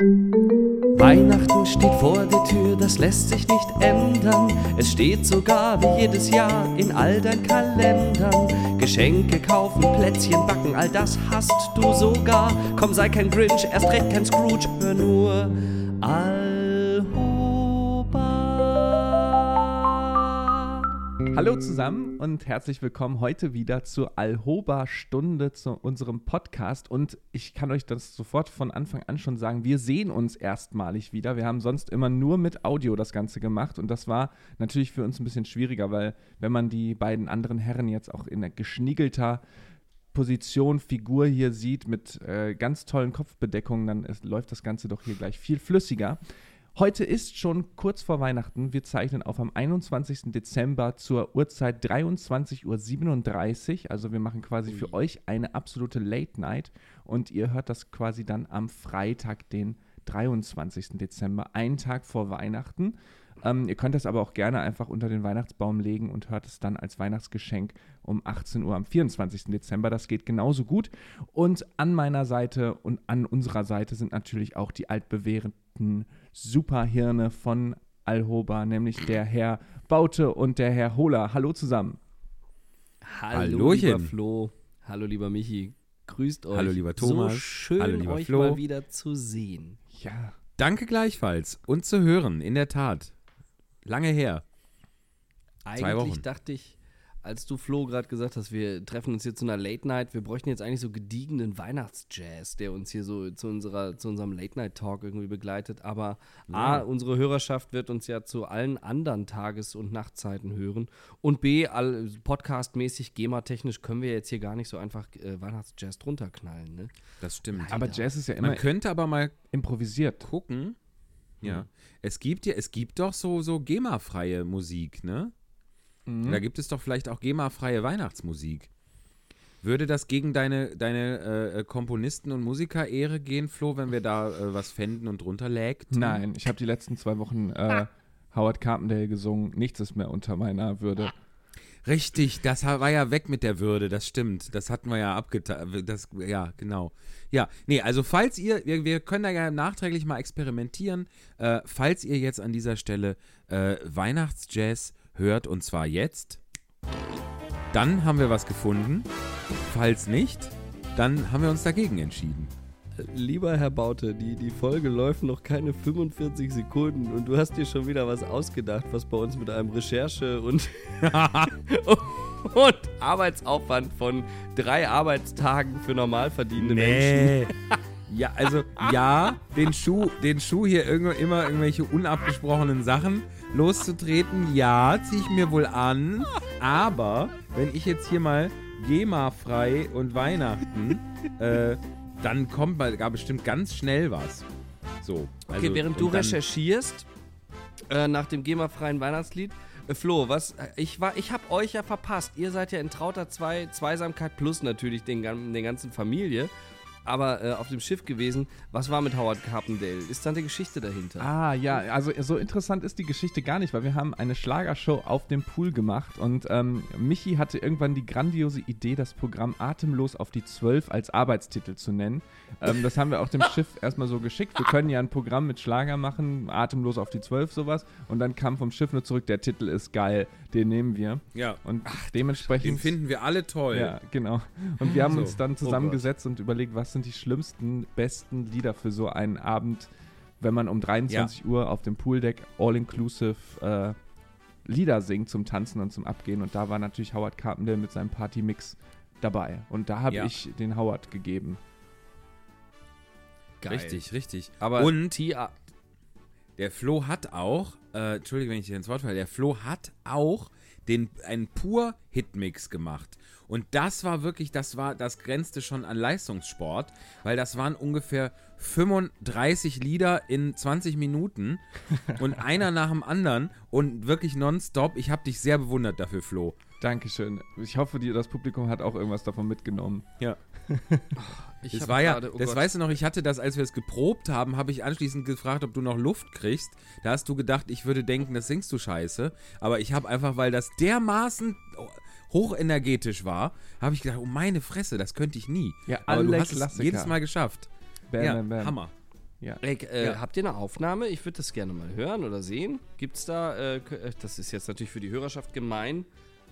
Weihnachten steht vor der Tür, das lässt sich nicht ändern. Es steht sogar wie jedes Jahr in all deinen Kalendern. Geschenke kaufen, Plätzchen backen, all das hast du sogar. Komm, sei kein Grinch, erst recht kein Scrooge, hör nur Alhoba. Hallo zusammen und herzlich willkommen heute wieder zur Alhoba-Stunde zu unserem Podcast. Und ich kann euch das sofort von Anfang an schon sagen, wir sehen uns erstmalig wieder. Wir haben sonst immer nur mit Audio das Ganze gemacht und das war natürlich für uns ein bisschen schwieriger, weil wenn man die beiden anderen Herren jetzt auch in geschniegelter Position, Figur hier sieht mit äh, ganz tollen Kopfbedeckungen, dann ist, läuft das Ganze doch hier gleich viel flüssiger. Heute ist schon kurz vor Weihnachten. Wir zeichnen auf am 21. Dezember zur Uhrzeit 23.37 Uhr. Also wir machen quasi für euch eine absolute Late Night und ihr hört das quasi dann am Freitag, den 23. Dezember, einen Tag vor Weihnachten. Ähm, ihr könnt das aber auch gerne einfach unter den Weihnachtsbaum legen und hört es dann als Weihnachtsgeschenk um 18 Uhr am 24. Dezember. Das geht genauso gut. Und an meiner Seite und an unserer Seite sind natürlich auch die altbewährten Superhirne von Alhoba, nämlich der Herr Baute und der Herr Hohler. Hallo zusammen. Hallo, Hallöchen. lieber Flo. Hallo, lieber Michi. Grüßt euch. Hallo, lieber Thomas. So schön, Hallo, lieber euch Flo. mal wieder zu sehen. Ja, Danke gleichfalls und zu hören, in der Tat. Lange her. Eigentlich Wochen. dachte ich, als du Flo gerade gesagt hast, wir treffen uns hier zu einer Late Night, wir bräuchten jetzt eigentlich so gediegenen Weihnachtsjazz, der uns hier so zu, unserer, zu unserem Late Night Talk irgendwie begleitet. Aber A, unsere Hörerschaft wird uns ja zu allen anderen Tages- und Nachtzeiten hören. Und B, all, podcastmäßig, GEMA-technisch können wir jetzt hier gar nicht so einfach äh, Weihnachtsjazz drunter knallen. Ne? Das stimmt. aber Jazz ist ja immer Man könnte aber mal improvisiert. gucken. Ja. Es gibt ja, es gibt doch so, so GEMA-freie Musik, ne? Mhm. Da gibt es doch vielleicht auch GEMA-freie Weihnachtsmusik. Würde das gegen deine, deine äh, Komponisten- und Musiker-Ehre gehen, Flo, wenn wir da äh, was fänden und drunter lägt? Nein, ich habe die letzten zwei Wochen äh, Howard Carpendale gesungen. Nichts ist mehr unter meiner Würde. Richtig, das war ja weg mit der Würde, das stimmt. Das hatten wir ja abgetan. Das, ja, genau. Ja, nee, also falls ihr, wir, wir können da ja nachträglich mal experimentieren, äh, falls ihr jetzt an dieser Stelle äh, Weihnachtsjazz hört und zwar jetzt, dann haben wir was gefunden. Falls nicht, dann haben wir uns dagegen entschieden. Lieber Herr Baute, die, die Folge läuft noch keine 45 Sekunden und du hast dir schon wieder was ausgedacht, was bei uns mit einem Recherche- und, und Arbeitsaufwand von drei Arbeitstagen für normal verdienende Menschen. Ja, also ja, den Schuh, den Schuh hier irgendwo immer irgendwelche unabgesprochenen Sachen loszutreten, ja, ziehe ich mir wohl an. Aber wenn ich jetzt hier mal GEMA-frei und Weihnachten, äh, dann kommt mal gar bestimmt ganz schnell was. So. Okay, also, während du recherchierst äh, nach dem GEMA-freien Weihnachtslied, äh, Flo, was, äh, ich war, ich hab euch ja verpasst. Ihr seid ja in trauter Zwei, Zweisamkeit plus natürlich den, den ganzen Familie. Aber äh, auf dem Schiff gewesen. Was war mit Howard Carpendale? Ist da eine Geschichte dahinter? Ah, ja, also so interessant ist die Geschichte gar nicht, weil wir haben eine Schlagershow auf dem Pool gemacht und ähm, Michi hatte irgendwann die grandiose Idee, das Programm Atemlos auf die 12 als Arbeitstitel zu nennen. Ähm, das haben wir auch dem Schiff erstmal so geschickt. Wir können ja ein Programm mit Schlager machen, Atemlos auf die 12 sowas und dann kam vom Schiff nur zurück, der Titel ist geil, den nehmen wir. Ja, Und dementsprechend den finden wir alle toll. Ja, genau. Und wir haben So. uns dann Oh zusammengesetzt und überlegt, was sind die schlimmsten, besten Lieder für so einen Abend, wenn man um 23 Uhr auf dem Pooldeck all-inclusive äh, Lieder singt zum Tanzen und zum Abgehen. Und da war natürlich Howard Carpendale mit seinem Partymix dabei. Und da habe Ja. ich den Howard gegeben. Geil. Richtig, richtig. Aber Und Tia, Der Flo hat auch, äh, Entschuldige, wenn ich dir ins Wort falle, der Flo hat auch den, einen pur Hitmix gemacht. Und das war wirklich, das war, das grenzte schon an Leistungssport, weil das waren ungefähr 35 Lieder in 20 Minuten und einer nach dem anderen und wirklich nonstop. Ich habe dich sehr bewundert dafür, Flo. Dankeschön. Ich hoffe, die, das Publikum hat auch irgendwas davon mitgenommen. Ja. ich Das war ja, gerade- oh das Gott. weißt du noch, ich hatte das, als wir es geprobt haben, habe ich anschließend gefragt, ob du noch Luft kriegst. Da hast du gedacht, ich würde denken, das singst du scheiße. Aber ich habe einfach, weil das dermaßen hochenergetisch war, habe ich gedacht, oh meine Fresse, das könnte ich nie. Ja, Aber du alle hast es Klassiker. jedes Mal geschafft. Bam, ja, bam, bam. Hammer. Ja. Ey, äh, ja. Habt ihr eine Aufnahme? Ich würde das gerne mal hören oder sehen. Gibt's da, äh, äh, das ist jetzt natürlich für die Hörerschaft gemein,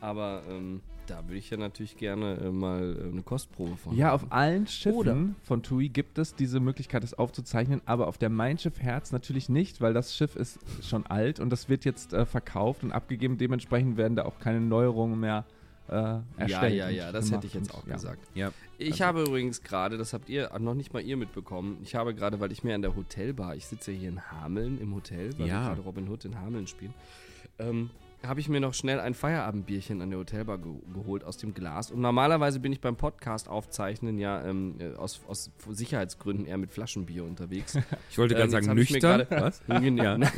aber ähm, da würde ich ja natürlich gerne äh, mal äh, eine Kostprobe von. Ja, auf allen Schiffen oder? von TUI gibt es diese Möglichkeit, das aufzuzeichnen, aber auf der Mein Schiff Herz natürlich nicht, weil das Schiff ist schon alt und das wird jetzt äh, verkauft und abgegeben. Dementsprechend werden da auch keine Neuerungen mehr äh, erstellt. Ja, ja, ja, das hätte ich jetzt auch ja. gesagt. Ja. Ich also. habe übrigens gerade, das habt ihr noch nicht mal ihr mitbekommen, ich habe gerade, weil ich mir an der Hotelbar, ich sitze hier in Hameln im Hotel, weil ja. wir gerade Robin Hood in Hameln spielen, ähm, habe ich mir noch schnell ein Feierabendbierchen an der Hotelbar ge geholt aus dem Glas. Und normalerweise bin ich beim Podcast aufzeichnen ja ähm, äh, aus, aus Sicherheitsgründen eher mit Flaschenbier unterwegs. Ich wollte gerade ähm, sagen, nüchtern. Was? ja.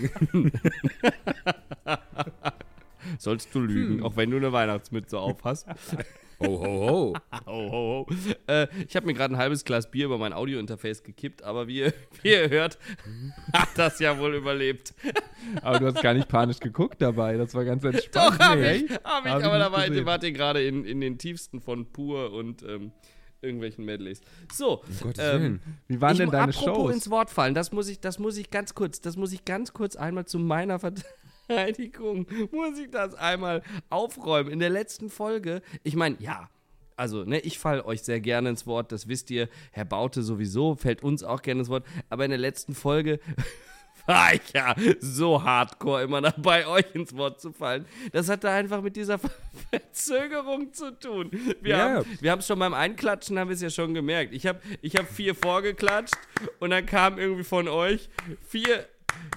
Sollst du lügen, hm. auch wenn du eine Weihnachtsmütze auf hast. Ho, ho, ho. ho, ho, ho. Äh, ich habe mir gerade ein halbes Glas Bier über mein Audiointerface gekippt, aber wie ihr, wie ihr hört, hat das ja wohl überlebt. Aber du hast gar nicht panisch geguckt dabei, das war ganz entspannt. Doch, habe nee. ich, hab ich hab aber dabei wart ihr gerade in, in den tiefsten von Pur und ähm, irgendwelchen Medleys. So, um ähm, wie waren denn deine apropos Shows? Apropos ins Wort fallen, das muss ich, das muss ich ganz kurz, das muss ich ganz kurz einmal zu meiner Ver Verteidigung muss ich das einmal aufräumen. In der letzten Folge, ich meine, ja, also, ne, ich falle euch sehr gerne ins Wort, das wisst ihr. Herr Baute sowieso, fällt uns auch gerne ins Wort. Aber in der letzten Folge war ich ja so hardcore immer dabei, euch ins Wort zu fallen. Das hatte einfach mit dieser Verzögerung zu tun. Wir yeah. haben wir es schon beim Einklatschen, haben wir es ja schon gemerkt. Ich habe ich hab vier vorgeklatscht und dann kam irgendwie von euch vier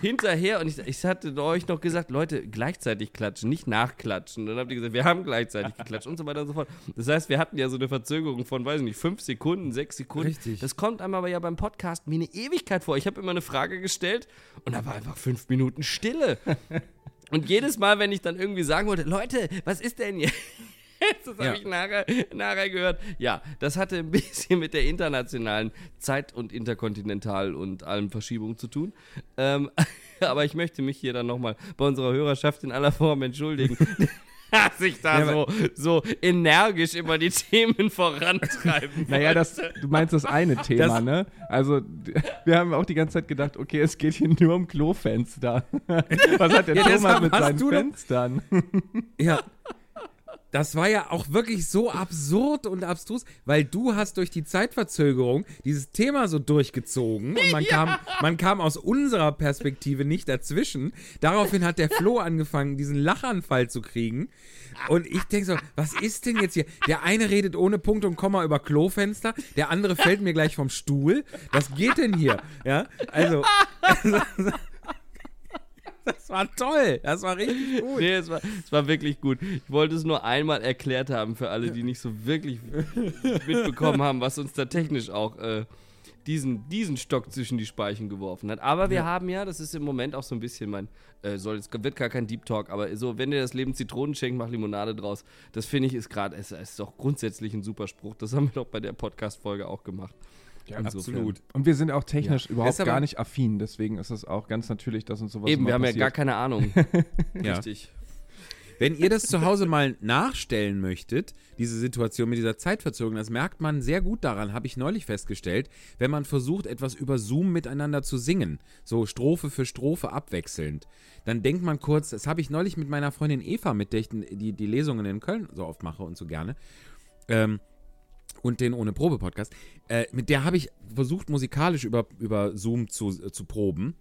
hinterher und ich, ich hatte euch noch gesagt, Leute, gleichzeitig klatschen, nicht nachklatschen. Und dann habt ihr gesagt, wir haben gleichzeitig geklatscht und so weiter und so fort. Das heißt, wir hatten ja so eine Verzögerung von, weiß ich nicht, fünf Sekunden, sechs Sekunden. Richtig. Das kommt einem aber ja beim Podcast wie eine Ewigkeit vor. Ich habe immer eine Frage gestellt und da war einfach fünf Minuten Stille. Und jedes Mal, wenn ich dann irgendwie sagen wollte, Leute, was ist denn jetzt? das habe ja. ich nachher, nachher gehört. Ja, das hatte ein bisschen mit der internationalen Zeit- und Interkontinental- und allen Verschiebungen zu tun. Ähm, aber ich möchte mich hier dann nochmal bei unserer Hörerschaft in aller Form entschuldigen. dass ich da ja, so, so energisch immer die Themen vorantreiben Naja, das, du meinst das eine Thema, das, ne? Also, wir haben auch die ganze Zeit gedacht, okay, es geht hier nur um Klofenster. Was hat der ja, Thomas mit seinen Fenstern? Ja, das war ja auch wirklich so absurd und abstrus, weil du hast durch die Zeitverzögerung dieses Thema so durchgezogen und man, ja. kam, man kam aus unserer Perspektive nicht dazwischen. Daraufhin hat der Flo angefangen, diesen Lachanfall zu kriegen. Und ich denke so, was ist denn jetzt hier? Der eine redet ohne Punkt und Komma über Klofenster, der andere fällt mir gleich vom Stuhl. Was geht denn hier? Ja, also. Das war toll. Das war richtig gut. Nee, es war, es war wirklich gut. Ich wollte es nur einmal erklärt haben für alle, die nicht so wirklich mitbekommen haben, was uns da technisch auch äh, diesen, diesen Stock zwischen die Speichen geworfen hat. Aber wir ja. haben ja, das ist im Moment auch so ein bisschen mein, äh, soll, es wird gar kein Deep Talk, aber so, wenn dir das Leben Zitronen schenkt, mach Limonade draus. Das finde ich ist gerade, es, ist doch grundsätzlich ein super Spruch. Das haben wir doch bei der Podcast-Folge auch gemacht. Ja, absolut. Und wir sind auch technisch ja. überhaupt gar nicht affin, deswegen ist es auch ganz natürlich, dass uns sowas Eben, wir haben passiert. ja gar keine Ahnung. Richtig. Wenn ihr das zu Hause mal nachstellen möchtet, diese Situation mit dieser Zeitverzögerung, das merkt man sehr gut daran, habe ich neulich festgestellt, wenn man versucht, etwas über Zoom miteinander zu singen, so Strophe für Strophe abwechselnd, dann denkt man kurz, das habe ich neulich mit meiner Freundin Eva, mit der ich die, die Lesungen in Köln so oft mache und so gerne, ähm, und den Ohne Probe Podcast. Äh, mit der habe ich versucht, musikalisch über, über Zoom zu, äh, zu proben.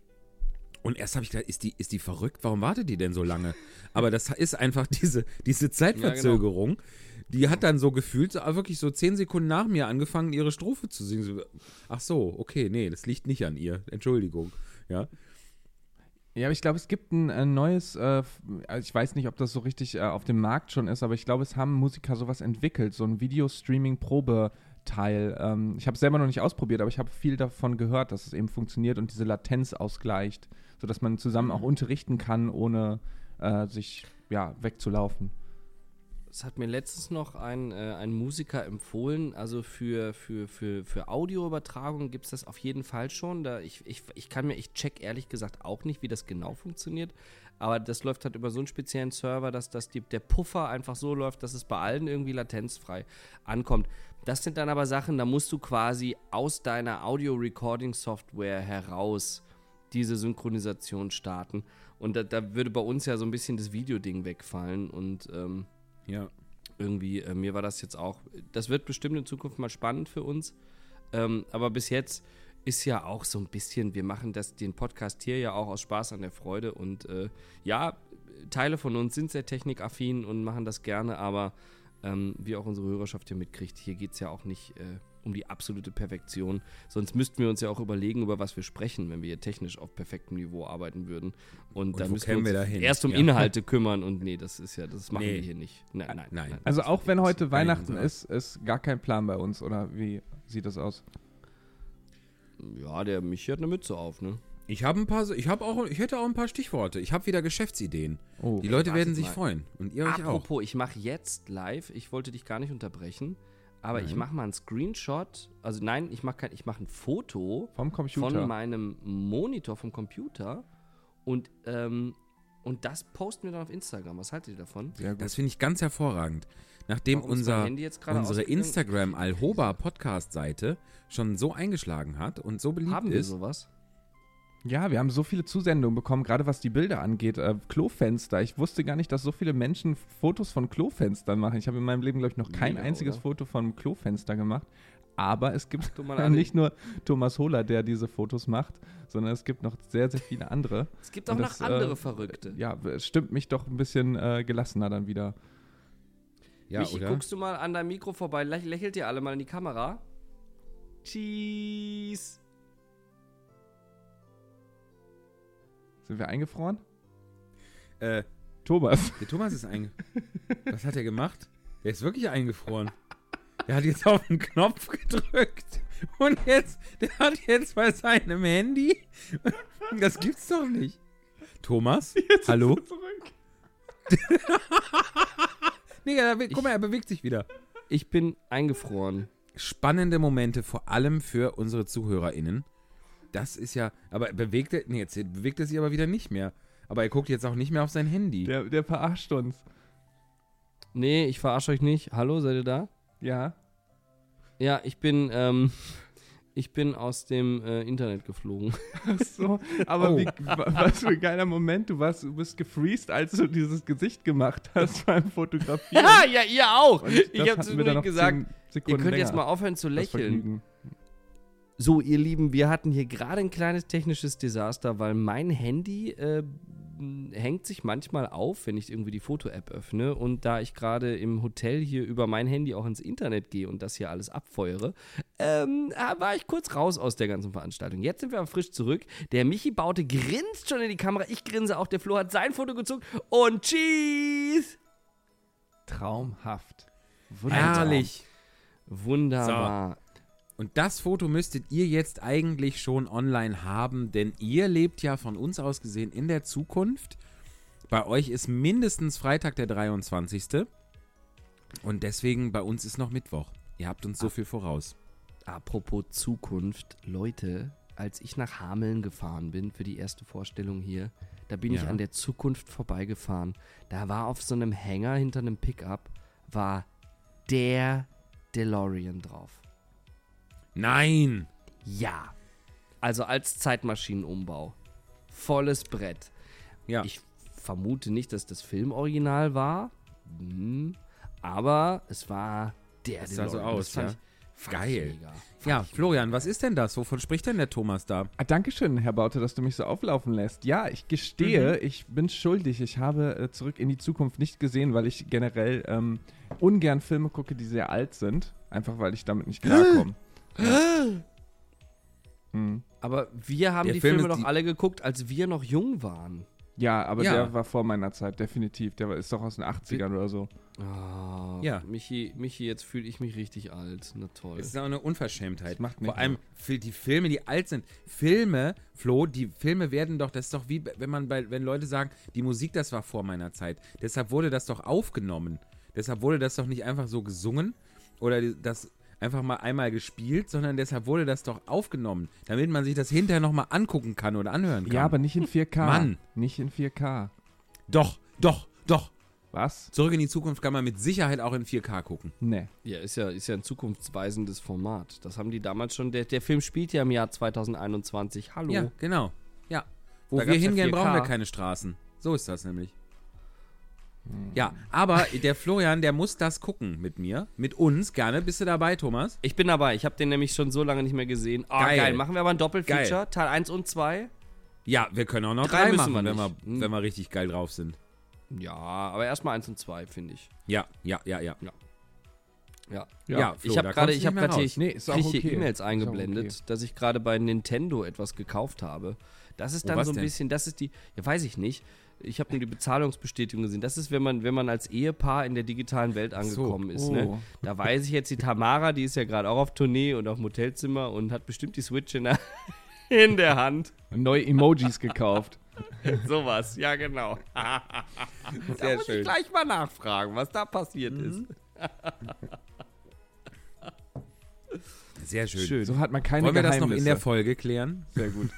Und erst habe ich gedacht, ist die, ist die verrückt? Warum wartet die denn so lange? Aber das ist einfach diese, diese Zeitverzögerung. Ja, genau. Die hat dann so gefühlt, so, wirklich so zehn Sekunden nach mir angefangen, ihre Strophe zu singen. Ach so, okay, nee, das liegt nicht an ihr. Entschuldigung. Ja. Ja, aber ich glaube, es gibt ein, ein neues, äh, also ich weiß nicht, ob das so richtig äh, auf dem Markt schon ist, aber ich glaube, es haben Musiker sowas entwickelt, so ein Video-Streaming-Probeteil. Ähm, ich habe es selber noch nicht ausprobiert, aber ich habe viel davon gehört, dass es eben funktioniert und diese Latenz ausgleicht, sodass man zusammen auch unterrichten kann, ohne äh, sich ja, wegzulaufen. Es hat mir letztens noch ein, äh, ein Musiker empfohlen, also für, für, für, für Audioübertragung gibt es das auf jeden Fall schon. Da ich, ich, ich kann mir, ich check ehrlich gesagt auch nicht, wie das genau funktioniert. Aber das läuft halt über so einen speziellen Server, dass, dass die, der Puffer einfach so läuft, dass es bei allen irgendwie latenzfrei ankommt. Das sind dann aber Sachen, da musst du quasi aus deiner Audio-Recording-Software heraus diese Synchronisation starten. Und da, da würde bei uns ja so ein bisschen das Videoding wegfallen. Und ähm, Ja. irgendwie, äh, mir war das jetzt auch, das wird bestimmt in Zukunft mal spannend für uns. Ähm, aber bis jetzt ist ja auch so ein bisschen, wir machen das, den Podcast hier ja auch aus Spaß an der Freude. Und äh, ja, Teile von uns sind sehr technikaffin und machen das gerne, aber ähm, wie auch unsere Hörerschaft hier mitkriegt, hier geht es ja auch nicht äh, um die absolute Perfektion. Sonst müssten wir uns ja auch überlegen, über was wir sprechen, wenn wir hier technisch auf perfektem Niveau arbeiten würden. Und, Und dann müssen wir uns wir erst um Ja. Inhalte kümmern und nee, das ist ja, das machen Nee. wir hier nicht. Nein, nein, Nein. Also das auch wenn heute Weihnachten ist, ist gar kein Plan bei uns, oder wie sieht das aus? Ja, der Michi hat eine Mütze auf, ne? Ich habe ein paar, ich habe auch, ich hätte auch ein paar Stichworte. Ich habe wieder Geschäftsideen. Oh. Die Leute werden sich mal. freuen und ihr euch auch. Apropos, ich mache jetzt live, ich wollte dich gar nicht unterbrechen, aber ich Nein. mache mal einen Screenshot, also nein, ich mache kein, ich mache ein Foto Vom Computer. von meinem Monitor vom Computer und ähm, und das posten wir dann auf Instagram. Was haltet ihr davon? Das finde ich ganz hervorragend. Nachdem Warum ist unser, unsere? Instagram Alhoba Podcast Seite schon so eingeschlagen hat und so beliebt Haben wir ist. sowas? Ja, wir haben so viele Zusendungen bekommen, gerade was die Bilder angeht. Äh, Klofenster. Ich wusste gar nicht, dass so viele Menschen Fotos von Klofenstern machen. Ich habe in meinem Leben, glaube ich, noch kein Mega, einziges oder? Foto von einem Klofenster gemacht. Aber es gibt Tu mal an. nicht nur Thomas Hohler, der diese Fotos macht, sondern es gibt noch sehr, sehr viele andere. Es gibt auch Und noch das, andere äh, Verrückte. Ja, es stimmt mich doch ein bisschen äh, gelassener dann wieder. Ja, Michi, oder? guckst du mal an deinem Mikro vorbei, läch lächelt ihr alle mal in die Kamera. Cheese. Sind wir eingefroren? Äh, Thomas. der Thomas ist eingefroren. Was hat er gemacht? Der ist wirklich eingefroren. Der hat jetzt auf den Knopf gedrückt. Und jetzt, der hat jetzt bei seinem Handy. Das gibt's doch nicht. Thomas? Hallo? Zurück. Nee, er, be- guck mal, er bewegt sich wieder. Ich bin eingefroren. Spannende Momente, vor allem für unsere ZuhörerInnen. Das ist ja, aber bewegt er, nee, jetzt bewegt er sich aber wieder nicht mehr. Aber er guckt jetzt auch nicht mehr auf sein Handy. Der, der verarscht uns. Nee, ich verarsche euch nicht. Hallo, seid ihr da? Ja. Ja, ich bin, ähm, ich bin aus dem äh, Internet geflogen. Ach so, aber Oh. wie, wa- was für ein geiler Moment. Du, warst, du bist gefreezed, als du dieses Gesicht gemacht hast beim Fotografieren. ja, ja, ihr auch. Und ich das habe zu mir noch gesagt, ihr könnt jetzt länger, mal aufhören zu das lächeln. So, ihr Lieben, wir hatten hier gerade ein kleines technisches Desaster, weil mein Handy äh, hängt sich manchmal auf, wenn ich irgendwie die Foto-App öffne. Und da ich gerade im Hotel hier über mein Handy auch ins Internet gehe und das hier alles abfeuere, ähm, ah, war ich kurz raus aus der ganzen Veranstaltung. Jetzt sind wir aber frisch zurück. Der Michi Baute grinst schon in die Kamera. Ich grinse auch. Der Flo hat sein Foto gezogen. Und Cheese! Traumhaft. Herrlich. Wunderbar. Und das Foto müsstet ihr jetzt eigentlich schon online haben, denn ihr lebt ja von uns aus gesehen in der Zukunft. Bei euch ist mindestens Freitag der 23. Und deswegen bei uns ist noch Mittwoch. Ihr habt uns so viel voraus. Apropos Zukunft, Leute, als ich nach Hameln gefahren bin für die erste Vorstellung hier, da bin ich Ja. an der Zukunft vorbeigefahren. Da war auf so einem Hänger hinter einem Pickup war der DeLorean drauf. Nein! Ja. Also als Zeitmaschinenumbau. Volles Brett. Ja. Ich vermute nicht, dass das Filmoriginal war. Hm. Aber es war der Das sah so aus, Das fand ja. Geil. Ja, Florian, was ist denn das? Wovon spricht denn der Thomas da? Ah, Dankeschön, Herr Baute, dass du mich so auflaufen lässt. Ja, ich gestehe, ich bin schuldig. Ich habe äh, zurück in die Zukunft nicht gesehen, weil ich generell ähm, ungern Filme gucke, die sehr alt sind. Einfach weil ich damit nicht klarkomme. Hm. Aber wir haben Der die Film Filme doch die- alle geguckt, als wir noch jung waren. ja, aber Ja. der war vor meiner Zeit, definitiv. Der war- ist doch aus den 80ern oder so. Oh, Ja. Michi, Michi, jetzt fühle ich mich richtig alt. Na toll. Das ist auch eine Unverschämtheit. Das macht Vor allem für die Filme, die alt sind. Filme, Flo, die Filme werden doch, das ist doch wie, wenn man bei, wenn Leute sagen, die Musik, das war vor meiner Zeit. Deshalb wurde das doch aufgenommen. Deshalb wurde das doch nicht einfach so gesungen oder das einfach mal einmal gespielt, sondern deshalb wurde das doch aufgenommen, damit man sich das hinterher nochmal angucken kann oder anhören kann. Ja, aber nicht in 4K. Mann. Nicht in 4K. Doch, doch, doch. Was? Zurück in die Zukunft kann man mit Sicherheit auch in 4K gucken. Nee. Ja, ist ja, ist ja ein zukunftsweisendes Format. Das haben die damals schon. Der, der Film spielt ja im Jahr 2021. Hallo. Ja, genau. Ja. Wo Da wir ja hingehen, 4K. brauchen wir keine Straßen. So ist das nämlich. Ja, aber der Florian, der muss das gucken mit mir, mit uns gerne. Bist du dabei, Thomas? Ich bin dabei. Ich habe den nämlich schon so lange nicht mehr gesehen. Ah, Geil. geil. Machen wir aber ein Doppelfeature. Geil. Teil 1 und 2. Ja, wir können auch noch Drei drei, müssen machen, wir wenn, wir. Hm. wenn wir richtig geil drauf sind. Ja, aber erstmal 1 und 2, finde ich. Ja, ja, ja, ja. Ja. Ja, Flo, ich habe da gerade kommst ich habe gerade hier, raus. ich Nee, hier okay. E-Mails eingeblendet, okay. dass ich gerade bei Nintendo etwas gekauft habe. Das ist Oh, dann was so ein denn? bisschen, das ist die, ja weiß ich nicht. Ich habe nur die Bezahlungsbestätigung gesehen. Das ist, wenn man, wenn man als Ehepaar in der digitalen Welt angekommen ist. Oh. Ne? Da weiß ich jetzt, die Tamara, die ist ja gerade auch auf Tournee und auf dem Hotelzimmer und hat bestimmt die Switch in der, in der Hand. Neue Emojis gekauft. Sowas, ja genau. da Sehr muss schön. ich gleich mal nachfragen, was da passiert ist. Sehr schön. Schön. So hat man keine Wollen wir das Geheimnisse. noch in der Folge klären? Sehr gut.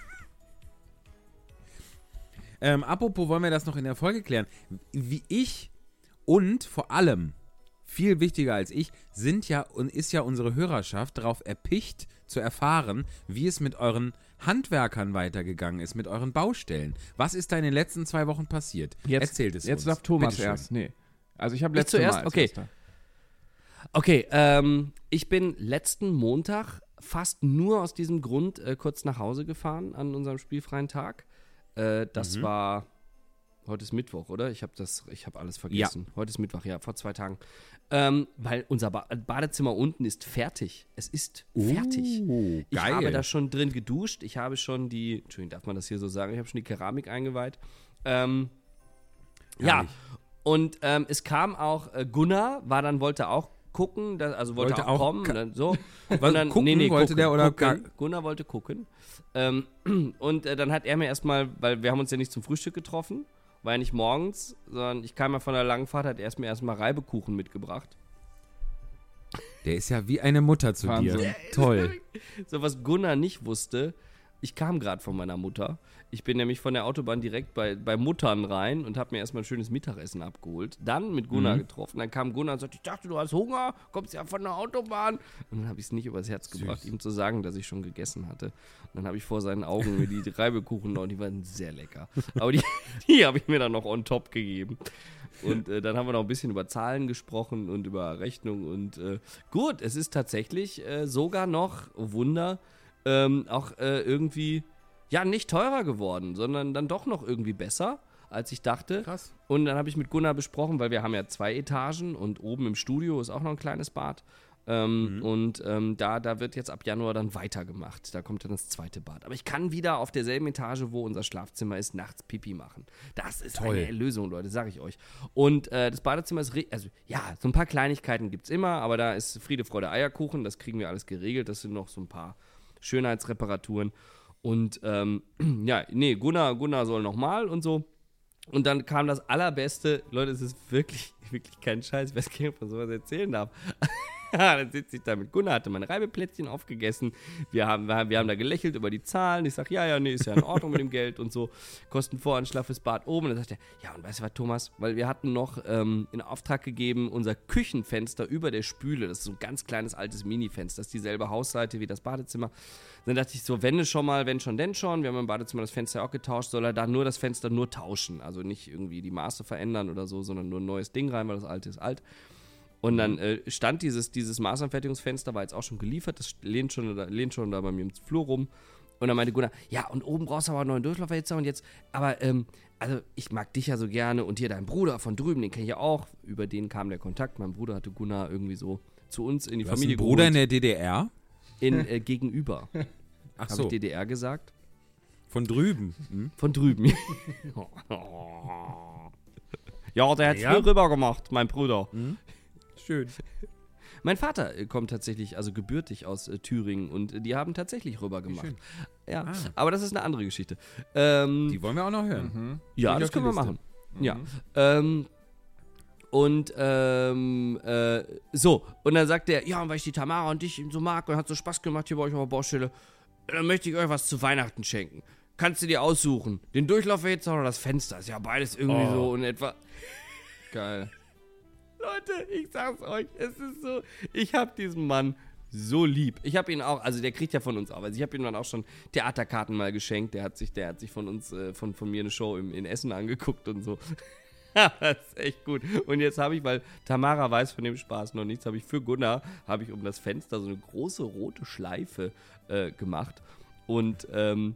Ähm, apropos, wollen wir das noch in der Folge klären? Wie ich und vor allem, viel wichtiger als ich, sind ja und ist ja unsere Hörerschaft darauf erpicht zu erfahren, wie es mit euren Handwerkern weitergegangen ist, mit euren Baustellen. Was ist da in den letzten zwei Wochen passiert? Jetzt, Erzählt es Jetzt uns. darf Thomas erst. Nee. Also ich habe letztes zuerst? Mal als Okay. erster. Okay, ähm, ich bin letzten Montag fast nur aus diesem Grund äh, kurz nach Hause gefahren an unserem spielfreien Tag. Äh, das Mhm. war heute ist Mittwoch, oder? Ich habe das, ich habe alles vergessen. Heute ist Mittwoch, ja, vor zwei Tagen. Ähm, weil unser ba Badezimmer unten ist fertig. Es ist fertig. Oh, Ich geil. habe da schon drin geduscht. Ich habe schon die, Entschuldigung, darf man das hier so sagen? Ich habe schon die Keramik eingeweiht. Ähm, ja, und ähm, es kam auch äh, Gunnar, war dann, wollte auch gucken, da, also wollte, Wollte auch, auch kommen. Dann so. Und dann, gucken wollte der oder gucken. Gunnar wollte gucken. Ähm, und äh, dann hat er mir erstmal, weil wir haben uns ja nicht zum Frühstück getroffen, war ja nicht morgens, sondern ich kam ja von der langen Fahrt, hat er mir erstmal Reibekuchen mitgebracht. Der ist ja wie eine Mutter zu Wahnsinn. dir. Toll. So, was Gunnar nicht wusste, ich kam gerade von meiner Mutter. Ich bin nämlich von der Autobahn direkt bei, bei Muttern rein und habe mir erstmal ein schönes Mittagessen abgeholt. Dann mit Gunnar Mhm. getroffen. Dann kam Gunnar und sagte, ich dachte, du hast Hunger, kommst ja von der Autobahn. Und dann habe ich es nicht übers Herz gebracht, ihm zu sagen, dass ich schon gegessen hatte. Und dann habe ich vor seinen Augen mir die Reibekuchen noch, die waren sehr lecker. Aber die, die habe ich mir dann noch on top gegeben. Und äh, dann haben wir noch ein bisschen über Zahlen gesprochen und über Rechnung. Und äh, gut, es ist tatsächlich äh, sogar noch, oh Wunder, ähm, auch äh, irgendwie, ja, nicht teurer geworden, sondern dann doch noch irgendwie besser, als ich dachte. Krass. Und dann habe ich mit Gunnar besprochen, weil wir haben ja zwei Etagen und oben im Studio ist auch noch ein kleines Bad. Ähm, Und ähm, da, da wird jetzt ab Januar dann weitergemacht. Da kommt dann das zweite Bad. Aber ich kann wieder auf derselben Etage, wo unser Schlafzimmer ist, nachts Pipi machen. Das ist Toll. eine Erlösung, Leute, sage ich euch. Und äh, das Badezimmer ist, also ja, so ein paar Kleinigkeiten gibt es immer, aber da ist Friede, Freude, Eierkuchen. Das kriegen wir alles geregelt. Das sind noch so ein paar Schönheitsreparaturen. Und ähm, ja, nee, Gunnar, Gunnar soll nochmal und so. Und dann kam das allerbeste, Leute, es ist wirklich, wirklich kein Scheiß, ich weiß gar nicht, ob man sowas erzählen darf. dann sitze ich da mit Gunnar, hatte mein Reibeplätzchen aufgegessen. Wir haben, wir haben, wir haben da gelächelt über die Zahlen. Ich sage, ja, ja, nee, ist ja in Ordnung mit dem Geld und so. Kostenvoranschlag fürs Bad oben. Und dann sagt er, ja, und weißt du was, Thomas? Weil wir hatten noch ähm, in Auftrag gegeben, unser Küchenfenster über der Spüle, das ist so ein ganz kleines altes Mini-Fenster, das ist dieselbe Hausseite wie das Badezimmer. Dann dachte ich so, wenn schon mal, wenn schon, denn schon. Wir haben im Badezimmer das Fenster auch getauscht, soll er da nur das Fenster nur tauschen. Also nicht irgendwie die Maße verändern oder so, sondern nur ein neues Ding rein, weil das alte ist alt. Und dann äh, stand dieses, dieses Maßanfertigungsfenster, war jetzt auch schon geliefert, das lehnt schon, da- lehnt schon da bei mir im Flur rum. Und dann meinte Gunnar, ja, und oben brauchst du aber einen neuen Durchlauferhitzer und jetzt, aber, ähm, also ich mag dich ja so gerne und hier dein Bruder von drüben, den kenne ich ja auch. Über den kam der Kontakt. Mein Bruder hatte Gunnar irgendwie so zu uns in die Du hast Familie einen Bruder in der DDR? in äh, gegenüber. Ach Habe so, ich DDR gesagt? von drüben. Hm? Von drüben. ja, der hat Ja. früher rüber gemacht, mein Bruder. Schön. Mein Vater äh, kommt tatsächlich, also gebürtig aus äh, Thüringen und äh, die haben tatsächlich rüber gemacht. schön. Ja, Ah. aber das ist eine andere Geschichte. Ähm, Die wollen wir auch noch hören. ja, Steht das auf können wir machen. Ja. Ähm, Und ähm, äh, so, und dann sagt er, ja, und weil ich die Tamara und dich so mag und hat so Spaß gemacht hier bei euch auf der Baustelle, dann möchte ich euch was zu Weihnachten schenken. Kannst du dir aussuchen, den Durchlauferhitzer oder das Fenster? Ist ja beides irgendwie Oh. so in etwa. Geil. Leute, ich sag's euch, es ist so, ich hab diesen Mann so lieb. Ich hab ihn auch, also der kriegt ja von uns auch, also ich hab ihm dann auch schon Theaterkarten mal geschenkt. Der hat sich, der hat sich von uns, äh, von, von mir eine Show im, in Essen angeguckt und so. das ist echt gut. Und jetzt habe ich, weil Tamara weiß von dem Spaß noch nichts, habe ich für Gunnar, habe ich um das Fenster so eine große rote Schleife äh, gemacht. Und, ähm,